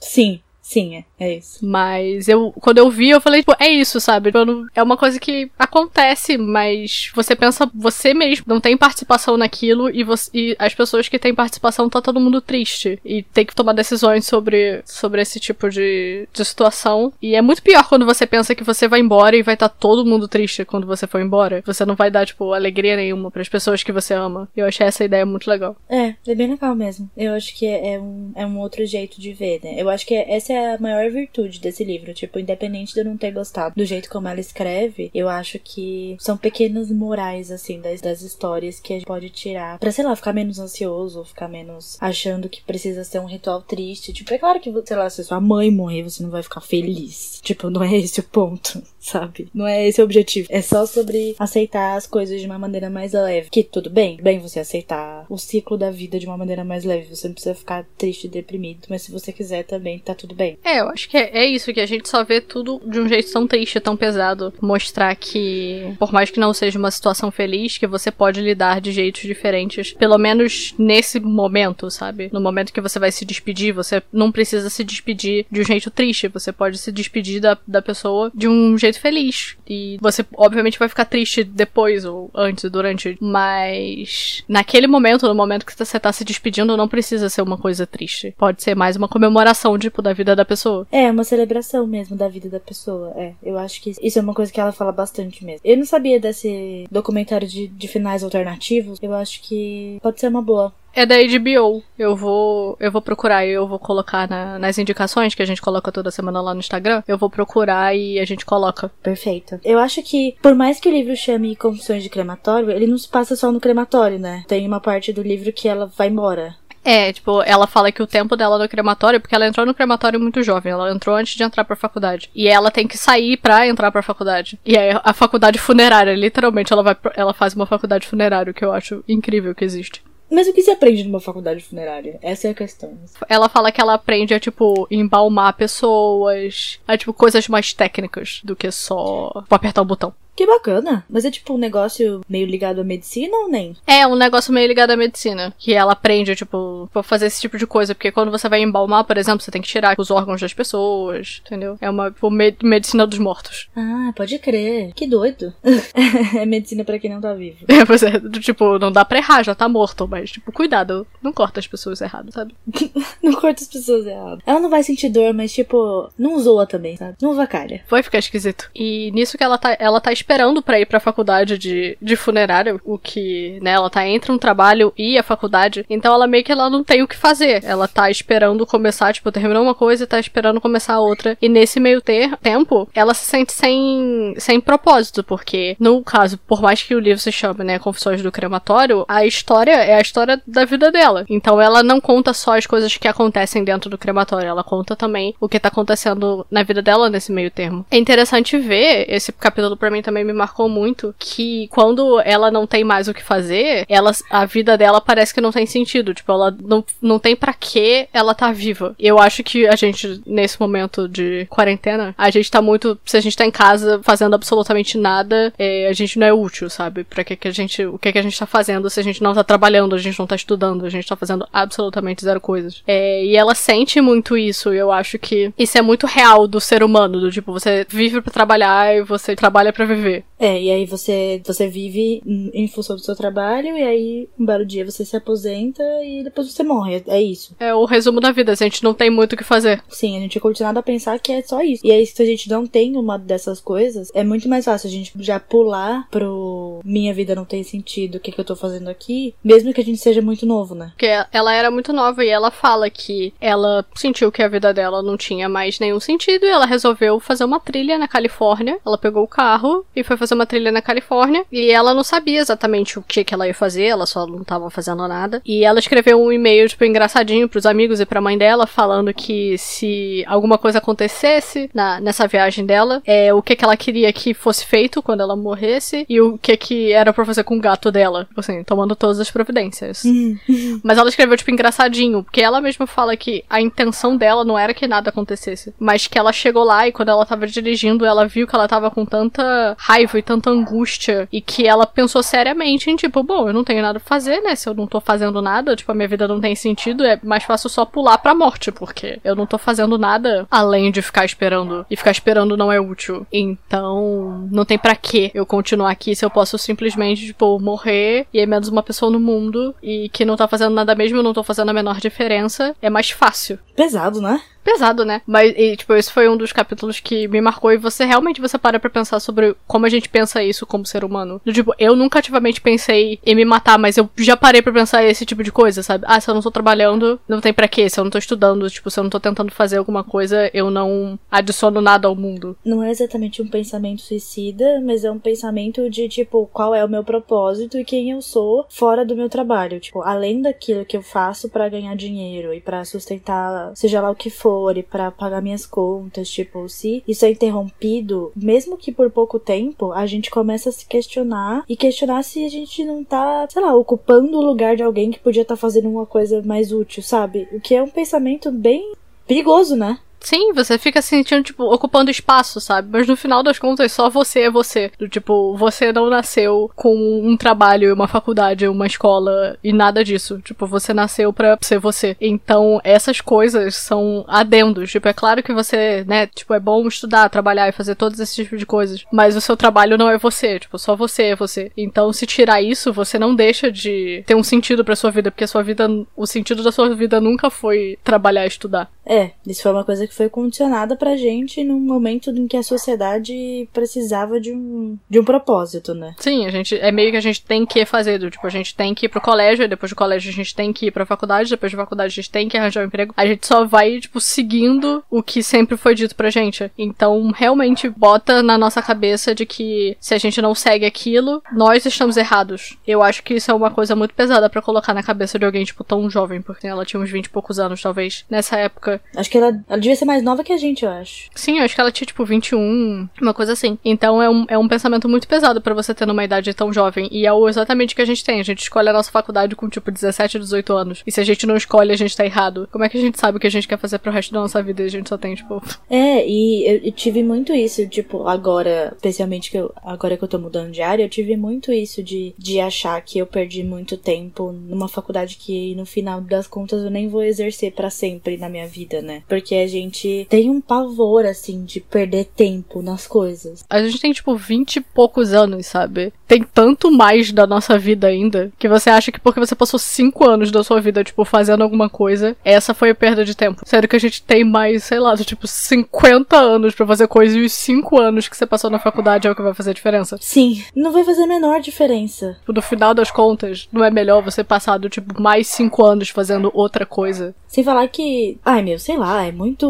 Sim. Sim, é, é isso. Mas eu, quando eu vi, eu falei, tipo, é isso, sabe? É uma coisa que acontece, mas você pensa, você mesmo não tem participação naquilo e, você, e as pessoas que têm participação tá todo mundo triste. E tem que tomar decisões sobre, sobre esse tipo de, de situação. E é muito pior quando você pensa que você vai embora e vai estar tá todo mundo triste quando você for embora. Você não vai dar, tipo, alegria nenhuma para as pessoas que você ama. Eu achei essa ideia muito legal. É, é bem legal mesmo. Eu acho que é, é um, é um outro jeito de ver, né? Eu acho que essa é a maior virtude desse livro. Tipo, independente de eu não ter gostado do jeito como ela escreve, eu acho que são pequenas morais, assim, das, das histórias que a gente pode tirar pra, sei lá, ficar menos ansioso, ficar menos achando que precisa ser um ritual triste. Tipo, é claro que, sei lá, se sua mãe morrer, você não vai ficar feliz. Tipo, não é esse o ponto, sabe? Não é esse o objetivo. É só sobre aceitar as coisas de uma maneira mais leve. Que tudo bem, bem você aceitar o ciclo da vida de uma maneira mais leve. Você não precisa ficar triste e deprimido, mas se você quiser também, tá tudo bem. É, eu acho que é, é, isso, que a gente só vê tudo de um jeito tão triste, tão pesado. Mostrar que, por mais que não seja uma situação feliz, que você pode lidar de jeitos diferentes. Pelo menos nesse momento, sabe? No momento que você vai se despedir, você não precisa se despedir de um jeito triste. Você pode se despedir da, da pessoa de um jeito feliz. E você, obviamente, vai ficar triste depois, ou antes, durante. Mas naquele momento, no momento que você tá se despedindo, não precisa ser uma coisa triste. Pode ser mais uma comemoração, tipo, da vida da pessoa. É, uma celebração mesmo da vida da pessoa. É, eu acho que isso é uma coisa que ela fala bastante mesmo. Eu não sabia desse documentário de, de finais alternativos. Eu acho que pode ser uma boa. É da HBO. Eu vou, eu vou procurar e eu vou colocar na, nas indicações que a gente coloca toda semana lá no Instagram. Eu vou procurar e a gente coloca. Perfeito. Eu acho que, por mais que o livro chame Confissões de Crematório, ele não se passa só no crematório, né? Tem uma parte do livro que ela vai embora. É, tipo, ela fala que o tempo dela no crematório, porque ela entrou no crematório muito jovem, ela entrou antes de entrar pra faculdade. E ela tem que sair pra entrar pra faculdade. E aí a faculdade funerária, literalmente, ela vai ela faz uma faculdade funerária, que eu acho incrível que existe. Mas o que se aprende numa faculdade funerária? Essa é a questão. Ela fala que ela aprende a, tipo, embalmar pessoas, a, tipo, coisas mais técnicas do que só apertar o botão. Que bacana. Mas é tipo um negócio meio ligado à medicina ou nem? É, um negócio meio ligado à medicina. Que ela aprende, tipo, pra fazer esse tipo de coisa. Porque quando você vai embalmar, por exemplo, você tem que tirar os órgãos das pessoas, entendeu? É uma tipo, med medicina dos mortos. Ah, pode crer. Que doido. é medicina para quem não tá vivo. É, pois é. Tipo, não dá pra errar, já tá morto. Mas, tipo, cuidado. Não corta as pessoas errado, sabe? não corta as pessoas errado. Ela não vai sentir dor, mas, tipo, não zoa também, sabe? Não vacalha. Vai ficar esquisito. E nisso que ela tá, ela tá esperando para ir pra faculdade de, de funerária, o que, né, ela tá entre um trabalho e a faculdade, então ela meio que ela não tem o que fazer. Ela tá esperando começar, tipo, terminou uma coisa e tá esperando começar a outra. E nesse meio ter, tempo, ela se sente sem, sem propósito, porque, no caso, por mais que o livro se chame, né, Confissões do Crematório, a história é a história da vida dela. Então ela não conta só as coisas que acontecem dentro do crematório, ela conta também o que tá acontecendo na vida dela nesse meio termo. É interessante ver, esse capítulo para mim também me marcou marcou muito que quando ela não tem mais o que fazer, ela, a vida dela parece que não tem sentido. Tipo, ela não, não tem para que ela tá viva. Eu acho que a gente, nesse momento de quarentena, a gente tá muito. Se a gente tá em casa fazendo absolutamente nada, é, a gente não é útil, sabe? Pra que, que a gente. O que, que a gente tá fazendo se a gente não tá trabalhando, a gente não tá estudando, a gente tá fazendo absolutamente zero coisas. É, e ela sente muito isso, e eu acho que isso é muito real do ser humano, do tipo, você vive para trabalhar e você trabalha para viver. ver. É, e aí você, você vive em função do seu trabalho, e aí um belo dia você se aposenta e depois você morre. É isso. É o resumo da vida, a gente não tem muito o que fazer. Sim, a gente é condicionado a pensar que é só isso. E aí, se a gente não tem uma dessas coisas, é muito mais fácil a gente já pular pro minha vida não tem sentido, o que, que eu tô fazendo aqui, mesmo que a gente seja muito novo, né? Porque ela era muito nova e ela fala que ela sentiu que a vida dela não tinha mais nenhum sentido e ela resolveu fazer uma trilha na Califórnia. Ela pegou o carro e foi fazer fazer uma trilha na Califórnia e ela não sabia exatamente o que, que ela ia fazer, ela só não tava fazendo nada. E ela escreveu um e-mail, tipo, engraçadinho pros amigos e pra mãe dela, falando que se alguma coisa acontecesse na, nessa viagem dela, é, o que, que ela queria que fosse feito quando ela morresse e o que, que era pra fazer com o gato dela. Tipo assim, tomando todas as providências. mas ela escreveu, tipo, engraçadinho, porque ela mesma fala que a intenção dela não era que nada acontecesse, mas que ela chegou lá e quando ela tava dirigindo, ela viu que ela tava com tanta raiva tanta angústia e que ela pensou seriamente em tipo, bom, eu não tenho nada pra fazer, né? Se eu não tô fazendo nada, tipo, a minha vida não tem sentido, é mais fácil só pular pra morte, porque eu não tô fazendo nada além de ficar esperando. E ficar esperando não é útil. Então, não tem para que eu continuar aqui se eu posso simplesmente, tipo, morrer e é menos uma pessoa no mundo e que não tá fazendo nada mesmo, eu não tô fazendo a menor diferença. É mais fácil. Pesado, né? Pesado, né? Mas, e, tipo, esse foi um dos capítulos que me marcou e você realmente você para pra pensar sobre como a gente pensa isso como ser humano. Do, tipo, eu nunca ativamente pensei em me matar, mas eu já parei pra pensar esse tipo de coisa, sabe? Ah, se eu não tô trabalhando, não tem para quê. Se eu não tô estudando, tipo, se eu não tô tentando fazer alguma coisa, eu não adiciono nada ao mundo. Não é exatamente um pensamento suicida, mas é um pensamento de, tipo, qual é o meu propósito e quem eu sou fora do meu trabalho. Tipo, além daquilo que eu faço para ganhar dinheiro e para sustentar, seja lá o que for e para pagar minhas contas, tipo, se isso é interrompido, mesmo que por pouco tempo, a gente começa a se questionar e questionar se a gente não tá, sei lá, ocupando o lugar de alguém que podia estar tá fazendo uma coisa mais útil, sabe? O que é um pensamento bem perigoso, né? Sim, você fica se sentindo, tipo, ocupando espaço, sabe? Mas no final das contas, só você é você. Tipo, você não nasceu com um trabalho, uma faculdade, uma escola e nada disso. Tipo, você nasceu pra ser você. Então, essas coisas são adendos. Tipo, é claro que você, né, tipo, é bom estudar, trabalhar e fazer todos esses tipos de coisas. Mas o seu trabalho não é você. Tipo, só você é você. Então, se tirar isso, você não deixa de ter um sentido pra sua vida, porque a sua vida, o sentido da sua vida nunca foi trabalhar e estudar. É, isso foi uma coisa que foi condicionada pra gente num momento em que a sociedade precisava de um, de um propósito, né? Sim, a gente é meio que a gente tem que fazer, do, tipo, a gente tem que ir pro colégio, depois do colégio a gente tem que ir pra faculdade, depois da faculdade a gente tem que arranjar um emprego. A gente só vai, tipo, seguindo o que sempre foi dito pra gente. Então, realmente bota na nossa cabeça de que se a gente não segue aquilo, nós estamos errados. Eu acho que isso é uma coisa muito pesada para colocar na cabeça de alguém, tipo, tão jovem, porque ela tinha uns 20 e poucos anos, talvez, nessa época. Acho que ela, ela devia devia ser mais nova que a gente, eu acho. Sim, eu acho que ela tinha, tipo, 21, uma coisa assim. Então é um, é um pensamento muito pesado para você ter numa idade tão jovem. E é exatamente o que a gente tem. A gente escolhe a nossa faculdade com, tipo, 17, 18 anos. E se a gente não escolhe, a gente tá errado. Como é que a gente sabe o que a gente quer fazer pro resto da nossa vida e a gente só tem, tipo. É, e eu, eu tive muito isso, tipo, agora, especialmente que eu, agora que eu tô mudando de área, eu tive muito isso de, de achar que eu perdi muito tempo numa faculdade que no final das contas eu nem vou exercer para sempre na minha vida, né? Porque a gente tem um pavor, assim, de perder tempo nas coisas. A gente tem, tipo, 20 e poucos anos, sabe? Tem tanto mais da nossa vida ainda que você acha que porque você passou 5 anos da sua vida, tipo, fazendo alguma coisa, essa foi a perda de tempo. Sério que a gente tem mais, sei lá, tipo, 50 anos para fazer coisa e os 5 anos que você passou na faculdade é o que vai fazer a diferença. Sim, não vai fazer a menor diferença. No final das contas, não é melhor você passar do tipo mais 5 anos fazendo outra coisa? Sem falar que, ai meu, sei lá, é muito.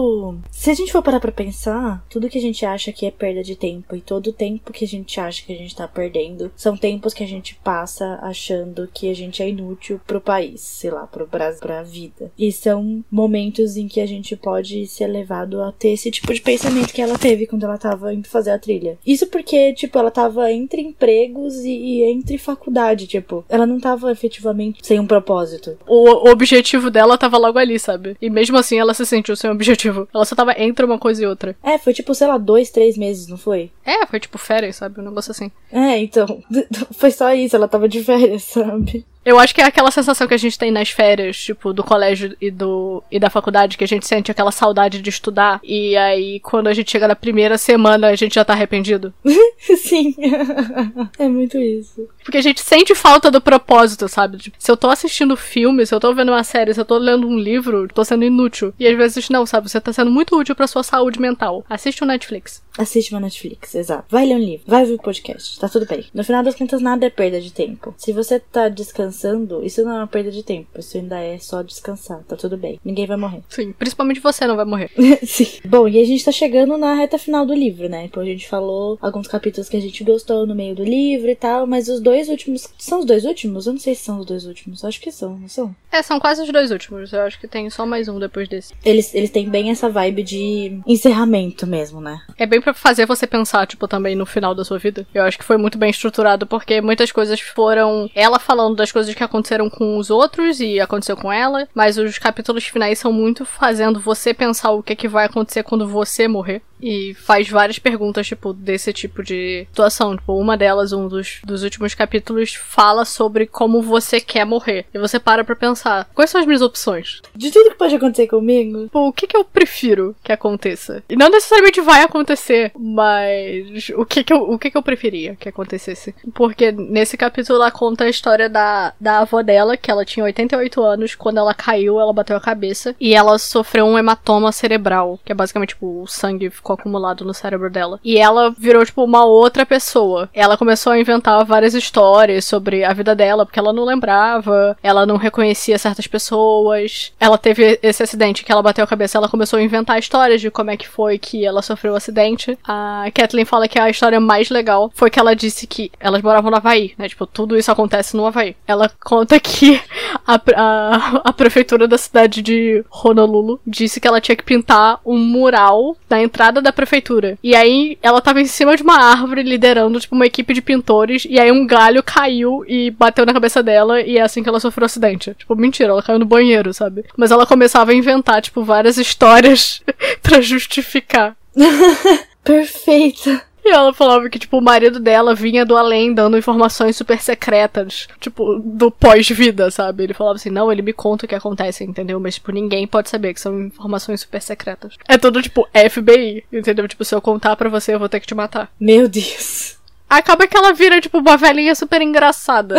Se a gente for parar pra pensar, tudo que a gente acha que é perda de tempo e todo o tempo que a gente acha que a gente tá perdendo são tempos que a gente passa achando que a gente é inútil pro país, sei lá, pro Brasil, pra vida. E são momentos em que a gente pode ser levado a ter esse tipo de pensamento que ela teve quando ela tava indo fazer a trilha. Isso porque, tipo, ela tava entre empregos e, e entre faculdade, tipo, ela não tava efetivamente sem um propósito. O, o objetivo dela tava logo ali, sabe? E mesmo assim ela se sentiu sem objetivo. Ela só tava entre uma coisa e outra. É, foi tipo, sei lá, dois, três meses, não foi? É, foi tipo férias, sabe? Um negócio assim. É, então. Foi só isso, ela tava de férias, sabe? Eu acho que é aquela sensação que a gente tem nas férias, tipo, do colégio e, do, e da faculdade, que a gente sente aquela saudade de estudar. E aí, quando a gente chega na primeira semana, a gente já tá arrependido. Sim. é muito isso. Porque a gente sente falta do propósito, sabe? Tipo, se eu tô assistindo filme, se eu tô vendo uma série, se eu tô lendo um livro, tô sendo inútil. E às vezes não, sabe? Você tá sendo muito útil pra sua saúde mental. Assiste o Netflix. Assiste uma Netflix, exato. Vai ler um livro, vai ouvir o podcast, tá tudo bem. No final das contas, nada é perda de tempo. Se você tá descansando, isso não é uma perda de tempo. Isso ainda é só descansar, tá tudo bem. Ninguém vai morrer. Sim, principalmente você não vai morrer. Sim. Bom, e a gente tá chegando na reta final do livro, né? Então a gente falou alguns capítulos que a gente gostou no meio do livro e tal, mas os dois últimos. São os dois últimos? Eu não sei se são os dois últimos. Acho que são, não são? É, são quase os dois últimos. Eu acho que tem só mais um depois desse. Eles, eles têm bem essa vibe de encerramento mesmo, né? É bem pra fazer você pensar, tipo, também no final da sua vida. Eu acho que foi muito bem estruturado, porque muitas coisas foram ela falando das coisas que aconteceram com os outros e aconteceu com ela, mas os capítulos finais são muito fazendo você pensar o que, é que vai acontecer quando você morrer. E faz várias perguntas, tipo, desse tipo de situação. Tipo, uma delas, um dos, dos últimos capítulos, fala sobre como você quer morrer. E você para pra pensar, quais são as minhas opções? De tudo que pode acontecer comigo? Tipo, o que, que eu prefiro que aconteça? E não necessariamente vai acontecer, mas o que que eu, o que que eu preferia que acontecesse? Porque nesse capítulo ela conta a história da, da avó dela, que ela tinha 88 anos, quando ela caiu, ela bateu a cabeça, e ela sofreu um hematoma cerebral, que é basicamente, tipo, o sangue ficou acumulado no cérebro dela. E ela virou, tipo, uma outra pessoa. Ela começou a inventar várias histórias sobre a vida dela, porque ela não lembrava, ela não reconhecia certas pessoas. Ela teve esse acidente que ela bateu a cabeça, ela começou a inventar histórias de como é que foi que ela sofreu o acidente. A Kathleen fala que a história mais legal foi que ela disse que elas moravam no Havaí, né? Tipo, tudo isso acontece no Havaí. Ela conta que a, a, a prefeitura da cidade de Honolulu disse que ela tinha que pintar um mural na entrada da prefeitura. E aí ela tava em cima de uma árvore liderando, tipo, uma equipe de pintores. E aí um galho caiu e bateu na cabeça dela. E é assim que ela sofreu acidente. Tipo, mentira, ela caiu no banheiro, sabe? Mas ela começava a inventar, tipo, várias histórias para justificar. Perfeito. E ela falava que, tipo, o marido dela vinha do além dando informações super secretas, tipo, do pós-vida, sabe? Ele falava assim, não, ele me conta o que acontece, entendeu? Mas, tipo, ninguém pode saber que são informações super secretas. É tudo, tipo, FBI, entendeu? Tipo, se eu contar pra você, eu vou ter que te matar. Meu Deus. Acaba que ela vira, tipo, uma velhinha super engraçada.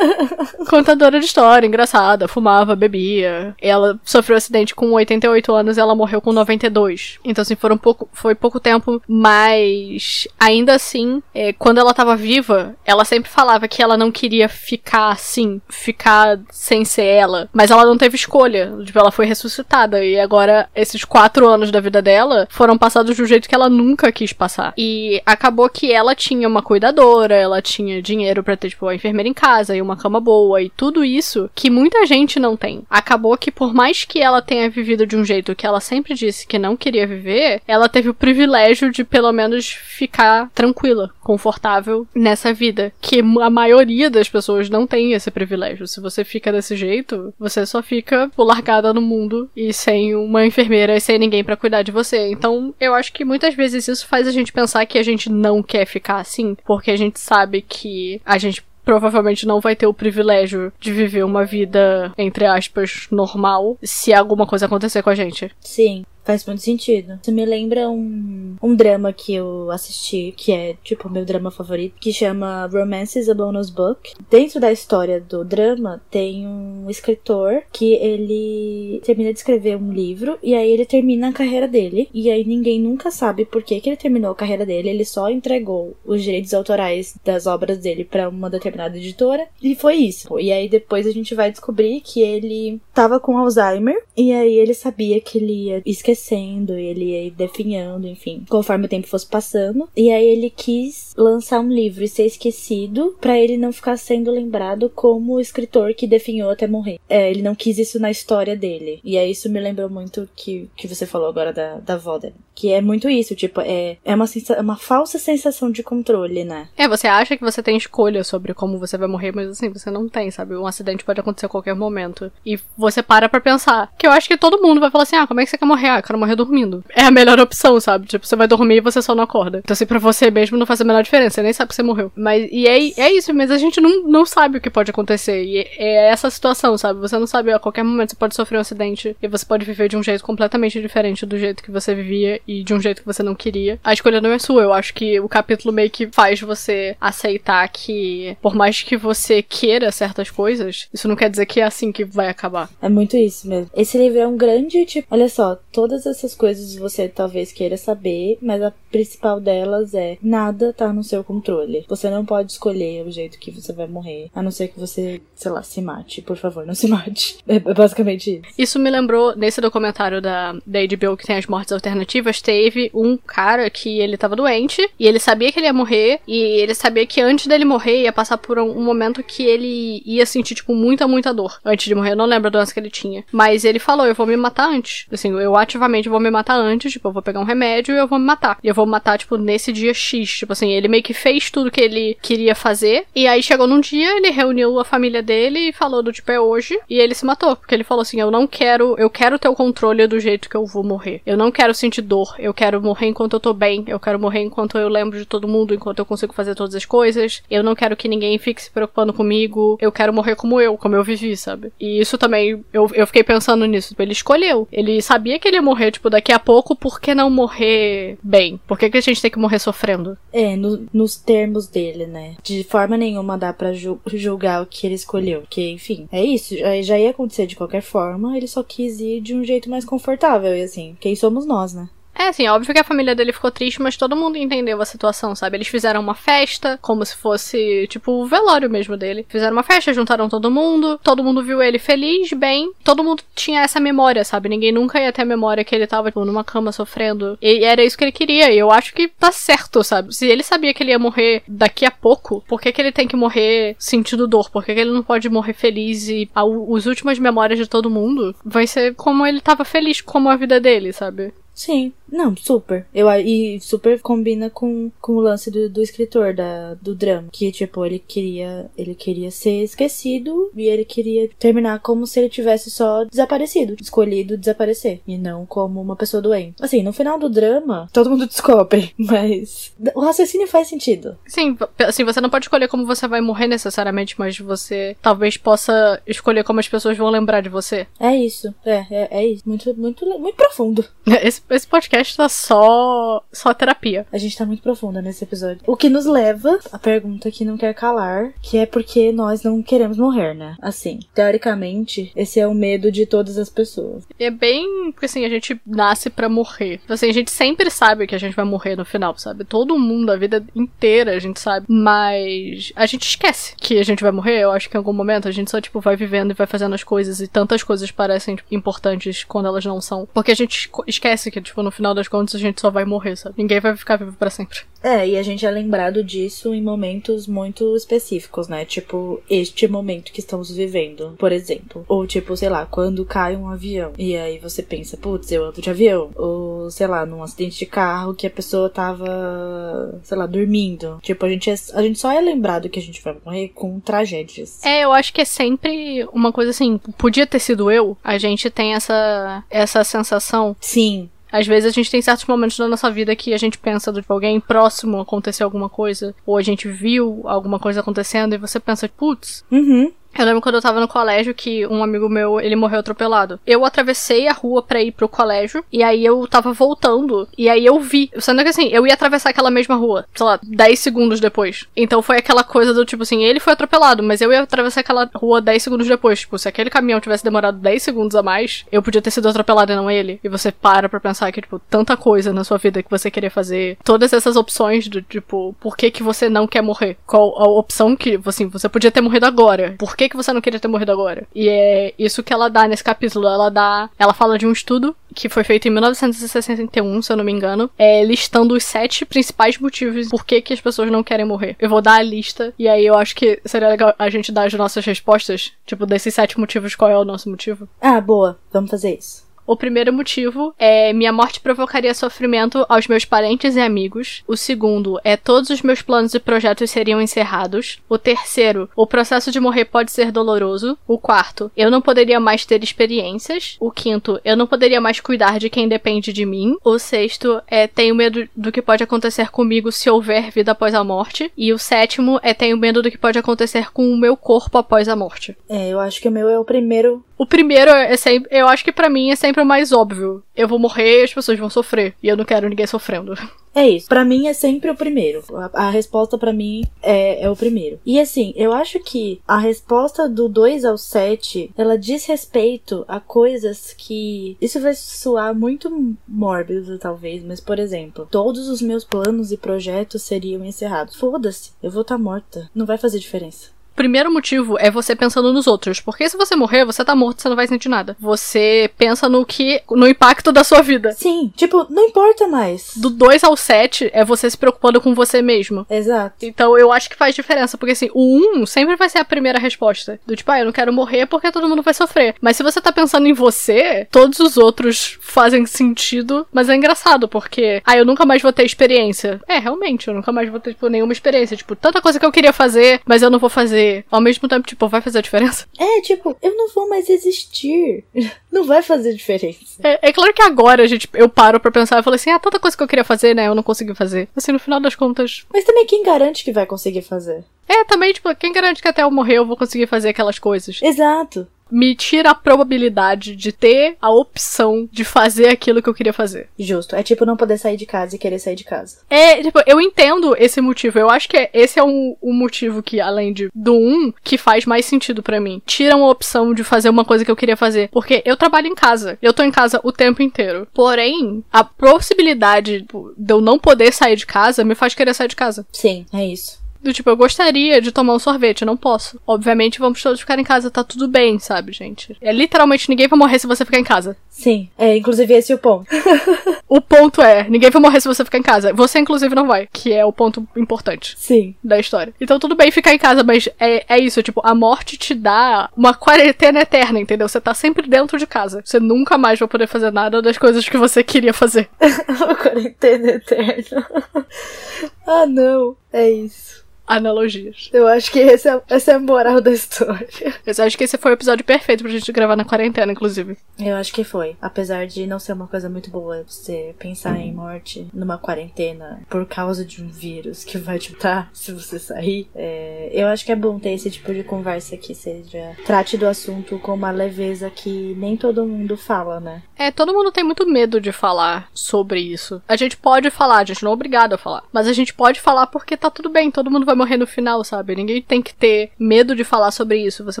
Contadora de história, engraçada, fumava, bebia. Ela sofreu um acidente com 88 anos e ela morreu com 92. Então, assim, foram pouco, foi pouco tempo, mas ainda assim, é, quando ela tava viva, ela sempre falava que ela não queria ficar assim, ficar sem ser ela. Mas ela não teve escolha. Tipo, ela foi ressuscitada. E agora, esses quatro anos da vida dela foram passados do jeito que ela nunca quis passar. E acabou que ela tinha uma uma cuidadora, ela tinha dinheiro para ter, tipo, a enfermeira em casa e uma cama boa e tudo isso que muita gente não tem. Acabou que, por mais que ela tenha vivido de um jeito que ela sempre disse que não queria viver, ela teve o privilégio de pelo menos ficar tranquila, confortável nessa vida. Que a maioria das pessoas não tem esse privilégio. Se você fica desse jeito, você só fica largada no mundo e sem uma enfermeira e sem ninguém para cuidar de você. Então, eu acho que muitas vezes isso faz a gente pensar que a gente não quer ficar assim, porque a gente sabe que a gente provavelmente não vai ter o privilégio de viver uma vida, entre aspas, normal se alguma coisa acontecer com a gente. Sim. Faz muito sentido. Isso me lembra um, um drama que eu assisti, que é, tipo, o meu drama favorito, que chama Romances a Bonus Book. Dentro da história do drama, tem um escritor que ele termina de escrever um livro e aí ele termina a carreira dele. E aí ninguém nunca sabe por que, que ele terminou a carreira dele. Ele só entregou os direitos autorais das obras dele para uma determinada editora. E foi isso. E aí depois a gente vai descobrir que ele tava com Alzheimer. E aí ele sabia que ele ia esquecer envelhecendo, ele ia definhando, enfim, conforme o tempo fosse passando. E aí ele quis lançar um livro e ser esquecido para ele não ficar sendo lembrado como o escritor que definhou até morrer. É, ele não quis isso na história dele. E aí isso me lembrou muito que que você falou agora da, da avó dele. Que é muito isso, tipo, é, é uma, uma falsa sensação de controle, né? É, você acha que você tem escolha sobre como você vai morrer, mas assim, você não tem, sabe? Um acidente pode acontecer a qualquer momento. E você para pra pensar. Que eu acho que todo mundo vai falar assim: ah, como é que você quer morrer? Ah, quero morrer dormindo. É a melhor opção, sabe? Tipo, você vai dormir e você só não acorda. Então, assim, pra você mesmo não faz a menor diferença. Você nem sabe que você morreu. Mas, e é, é isso, mas a gente não, não sabe o que pode acontecer. E é essa situação, sabe? Você não sabe, a qualquer momento você pode sofrer um acidente e você pode viver de um jeito completamente diferente do jeito que você vivia e de um jeito que você não queria. A escolha não é sua. Eu acho que o capítulo meio que faz você aceitar que, por mais que você queira certas coisas, isso não quer dizer que é assim que vai acabar. É muito isso mesmo. Esse livro é um grande, tipo, olha só, todas essas coisas você talvez queira saber, mas a principal delas é nada tá no seu controle. Você não pode escolher o jeito que você vai morrer, a não ser que você, sei lá, se mate. Por favor, não se mate. É basicamente isso. Isso me lembrou, nesse documentário da, da HBO que tem as mortes alternativas, teve um cara que ele tava doente e ele sabia que ele ia morrer e ele sabia que antes dele morrer ia passar por um, um momento que ele ia sentir, tipo, muita, muita dor antes de morrer. Eu não lembro a doença que ele tinha. Mas ele falou, eu vou me matar antes. Assim, eu ativamente vou me matar antes, tipo, eu vou pegar um remédio e eu vou me matar. E eu vou me matar, tipo, nesse dia X. Tipo assim, ele meio que fez tudo que ele queria fazer. E aí chegou num dia, ele reuniu a família dele e falou do tipo, é hoje. E ele se matou. Porque ele falou assim: eu não quero, eu quero ter o controle do jeito que eu vou morrer. Eu não quero sentir dor. Eu quero morrer enquanto eu tô bem. Eu quero morrer enquanto eu lembro de todo mundo, enquanto eu consigo fazer todas as coisas. Eu não quero que ninguém fique se preocupando comigo. Eu quero morrer como eu, como eu vivi, sabe? E isso também, eu, eu fiquei pensando nisso. Ele escolheu. Ele sabia que ele ia morrer, tipo, daqui a pouco, por que não morrer bem? Por que, que a gente tem que morrer sofrendo? É, no, nos termos dele, né? De forma nenhuma dá pra ju julgar o que ele escolheu. Porque, enfim, é isso. Já, já ia acontecer de qualquer forma. Ele só quis ir de um jeito mais confortável. E assim, quem somos nós, né? É, assim, óbvio que a família dele ficou triste, mas todo mundo entendeu a situação, sabe? Eles fizeram uma festa, como se fosse, tipo, o velório mesmo dele. Fizeram uma festa, juntaram todo mundo, todo mundo viu ele feliz, bem. Todo mundo tinha essa memória, sabe? Ninguém nunca ia ter a memória que ele tava, tipo, numa cama sofrendo. E era isso que ele queria, e eu acho que tá certo, sabe? Se ele sabia que ele ia morrer daqui a pouco, por que, que ele tem que morrer sentindo dor? Por que, que ele não pode morrer feliz e as as últimas memórias de todo mundo vai ser como ele tava feliz, como a vida dele, sabe? Sim, não, super. Eu, e super combina com, com o lance do, do escritor da, do drama. Que, tipo, ele queria. Ele queria ser esquecido e ele queria terminar como se ele tivesse só desaparecido. Escolhido desaparecer. E não como uma pessoa doente. Assim, no final do drama, todo mundo descobre. Mas o raciocínio faz sentido. Sim, assim, você não pode escolher como você vai morrer necessariamente, mas você talvez possa escolher como as pessoas vão lembrar de você. É isso. É, é, é isso. Muito, muito, muito profundo. Esse esse podcast tá só, só terapia. A gente tá muito profunda nesse episódio. O que nos leva à pergunta que não quer calar, que é porque nós não queremos morrer, né? Assim, teoricamente, esse é o medo de todas as pessoas. É bem, porque assim, a gente nasce para morrer. Assim, a gente sempre sabe que a gente vai morrer no final, sabe? Todo mundo, a vida inteira, a gente sabe. Mas a gente esquece que a gente vai morrer. Eu acho que em algum momento a gente só, tipo, vai vivendo e vai fazendo as coisas e tantas coisas parecem tipo, importantes quando elas não são. Porque a gente esquece que que, tipo, no final final das contas a gente só vai morrer, sabe? Ninguém vai ficar vivo para sempre. É, e a gente é lembrado disso em momentos muito específicos, né? Tipo, este momento que estamos vivendo, por exemplo. Ou tipo, sei lá, quando cai um avião. E aí você pensa, putz, eu ando de avião. Ou, sei lá, num acidente de carro que a pessoa tava, sei lá, dormindo. Tipo, a gente, é, a gente só é lembrado que a gente vai morrer com tragédias. É, eu acho que é sempre uma coisa assim, podia ter sido eu. A gente tem essa, essa sensação. Sim. Às vezes a gente tem certos momentos da nossa vida que a gente pensa de tipo, alguém próximo aconteceu alguma coisa, ou a gente viu alguma coisa acontecendo e você pensa, putz, Uhum. Eu lembro quando eu tava no colégio que um amigo meu, ele morreu atropelado. Eu atravessei a rua pra ir pro colégio, e aí eu tava voltando, e aí eu vi. Sendo que assim, eu ia atravessar aquela mesma rua, sei lá, 10 segundos depois. Então foi aquela coisa do tipo assim, ele foi atropelado, mas eu ia atravessar aquela rua 10 segundos depois. Tipo, se aquele caminhão tivesse demorado 10 segundos a mais, eu podia ter sido atropelado e não ele. E você para pra pensar que, tipo, tanta coisa na sua vida que você queria fazer, todas essas opções do tipo, por que que você não quer morrer? Qual a opção que, assim, você podia ter morrido agora? Por que que você não queria ter morrido agora? E é isso que ela dá nesse capítulo. Ela dá. Ela fala de um estudo que foi feito em 1961, se eu não me engano, é, listando os sete principais motivos por que, que as pessoas não querem morrer. Eu vou dar a lista, e aí eu acho que seria legal a gente dar as nossas respostas. Tipo, desses sete motivos, qual é o nosso motivo? Ah, boa. Vamos fazer isso. O primeiro motivo é minha morte provocaria sofrimento aos meus parentes e amigos. O segundo é todos os meus planos e projetos seriam encerrados. O terceiro, o processo de morrer pode ser doloroso. O quarto, eu não poderia mais ter experiências. O quinto, eu não poderia mais cuidar de quem depende de mim. O sexto é tenho medo do que pode acontecer comigo se houver vida após a morte. E o sétimo é tenho medo do que pode acontecer com o meu corpo após a morte. É, eu acho que o meu é o primeiro. O primeiro é sempre, eu acho que pra mim é sempre o mais óbvio. Eu vou morrer as pessoas vão sofrer. E eu não quero ninguém sofrendo. É isso. Pra mim é sempre o primeiro. A, a resposta pra mim é, é o primeiro. E assim, eu acho que a resposta do 2 ao 7, ela diz respeito a coisas que. Isso vai soar muito mórbido, talvez, mas por exemplo, todos os meus planos e projetos seriam encerrados. Foda-se, eu vou estar tá morta. Não vai fazer diferença. Primeiro motivo é você pensando nos outros. Porque se você morrer, você tá morto, você não vai sentir nada. Você pensa no que. no impacto da sua vida. Sim, tipo, não importa mais. Do 2 ao 7 é você se preocupando com você mesmo. Exato. Então eu acho que faz diferença. Porque assim, o 1 um sempre vai ser a primeira resposta. Do tipo, ah, eu não quero morrer porque todo mundo vai sofrer. Mas se você tá pensando em você, todos os outros fazem sentido. Mas é engraçado, porque, ah, eu nunca mais vou ter experiência. É, realmente, eu nunca mais vou ter, tipo, nenhuma experiência. Tipo, tanta coisa que eu queria fazer, mas eu não vou fazer ao mesmo tempo, tipo, vai fazer a diferença? É, tipo, eu não vou mais existir. Não vai fazer diferença. É, é claro que agora a gente, eu paro pra pensar e falo assim, ah, tanta coisa que eu queria fazer, né? Eu não consegui fazer. Assim, no final das contas. Mas também quem garante que vai conseguir fazer? É, também, tipo, quem garante que até eu morrer eu vou conseguir fazer aquelas coisas? Exato me tira a probabilidade de ter a opção de fazer aquilo que eu queria fazer. Justo. É tipo não poder sair de casa e querer sair de casa. É, tipo, eu entendo esse motivo. Eu acho que esse é um, um motivo que, além de, do um, que faz mais sentido para mim. Tiram a opção de fazer uma coisa que eu queria fazer. Porque eu trabalho em casa. Eu tô em casa o tempo inteiro. Porém, a possibilidade tipo, de eu não poder sair de casa me faz querer sair de casa. Sim, é isso. Do tipo, eu gostaria de tomar um sorvete, eu não posso. Obviamente, vamos todos ficar em casa, tá tudo bem, sabe, gente? É literalmente ninguém vai morrer se você ficar em casa. Sim, é inclusive esse é o ponto. o ponto é, ninguém vai morrer se você ficar em casa. Você, inclusive, não vai, que é o ponto importante. Sim. Da história. Então, tudo bem ficar em casa, mas é, é isso, tipo, a morte te dá uma quarentena eterna, entendeu? Você tá sempre dentro de casa. Você nunca mais vai poder fazer nada das coisas que você queria fazer. uma quarentena eterna. ah, não. É isso analogias. Eu acho que esse é, essa é a moral da história. Eu acho que esse foi o episódio perfeito pra gente gravar na quarentena, inclusive. Eu acho que foi. Apesar de não ser uma coisa muito boa você pensar em morte numa quarentena por causa de um vírus que vai te matar se você sair, é, eu acho que é bom ter esse tipo de conversa que seja. Trate do assunto com uma leveza que nem todo mundo fala, né? É, todo mundo tem muito medo de falar sobre isso. A gente pode falar, a gente não é obrigado a falar. Mas a gente pode falar porque tá tudo bem, todo mundo vai morrer no final, sabe? Ninguém tem que ter medo de falar sobre isso. Você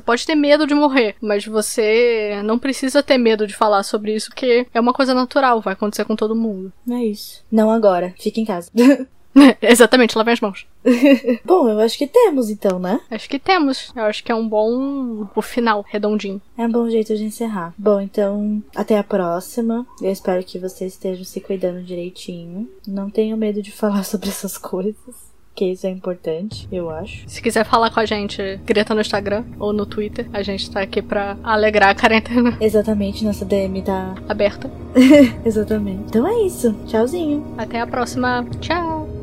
pode ter medo de morrer, mas você não precisa ter medo de falar sobre isso, porque é uma coisa natural, vai acontecer com todo mundo. É isso. Não agora, fica em casa. Exatamente, lavem as mãos. Bom, eu acho que temos então, né? Acho que temos. Eu acho que é um bom o final redondinho. É um bom jeito de encerrar. Bom, então, até a próxima. Eu espero que vocês estejam se cuidando direitinho. Não tenham medo de falar sobre essas coisas que isso é importante, eu acho. Se quiser falar com a gente, grita no Instagram ou no Twitter. A gente tá aqui pra alegrar a quarentena. Exatamente, nossa DM tá aberta. Exatamente. Então é isso. Tchauzinho. Até a próxima. Tchau.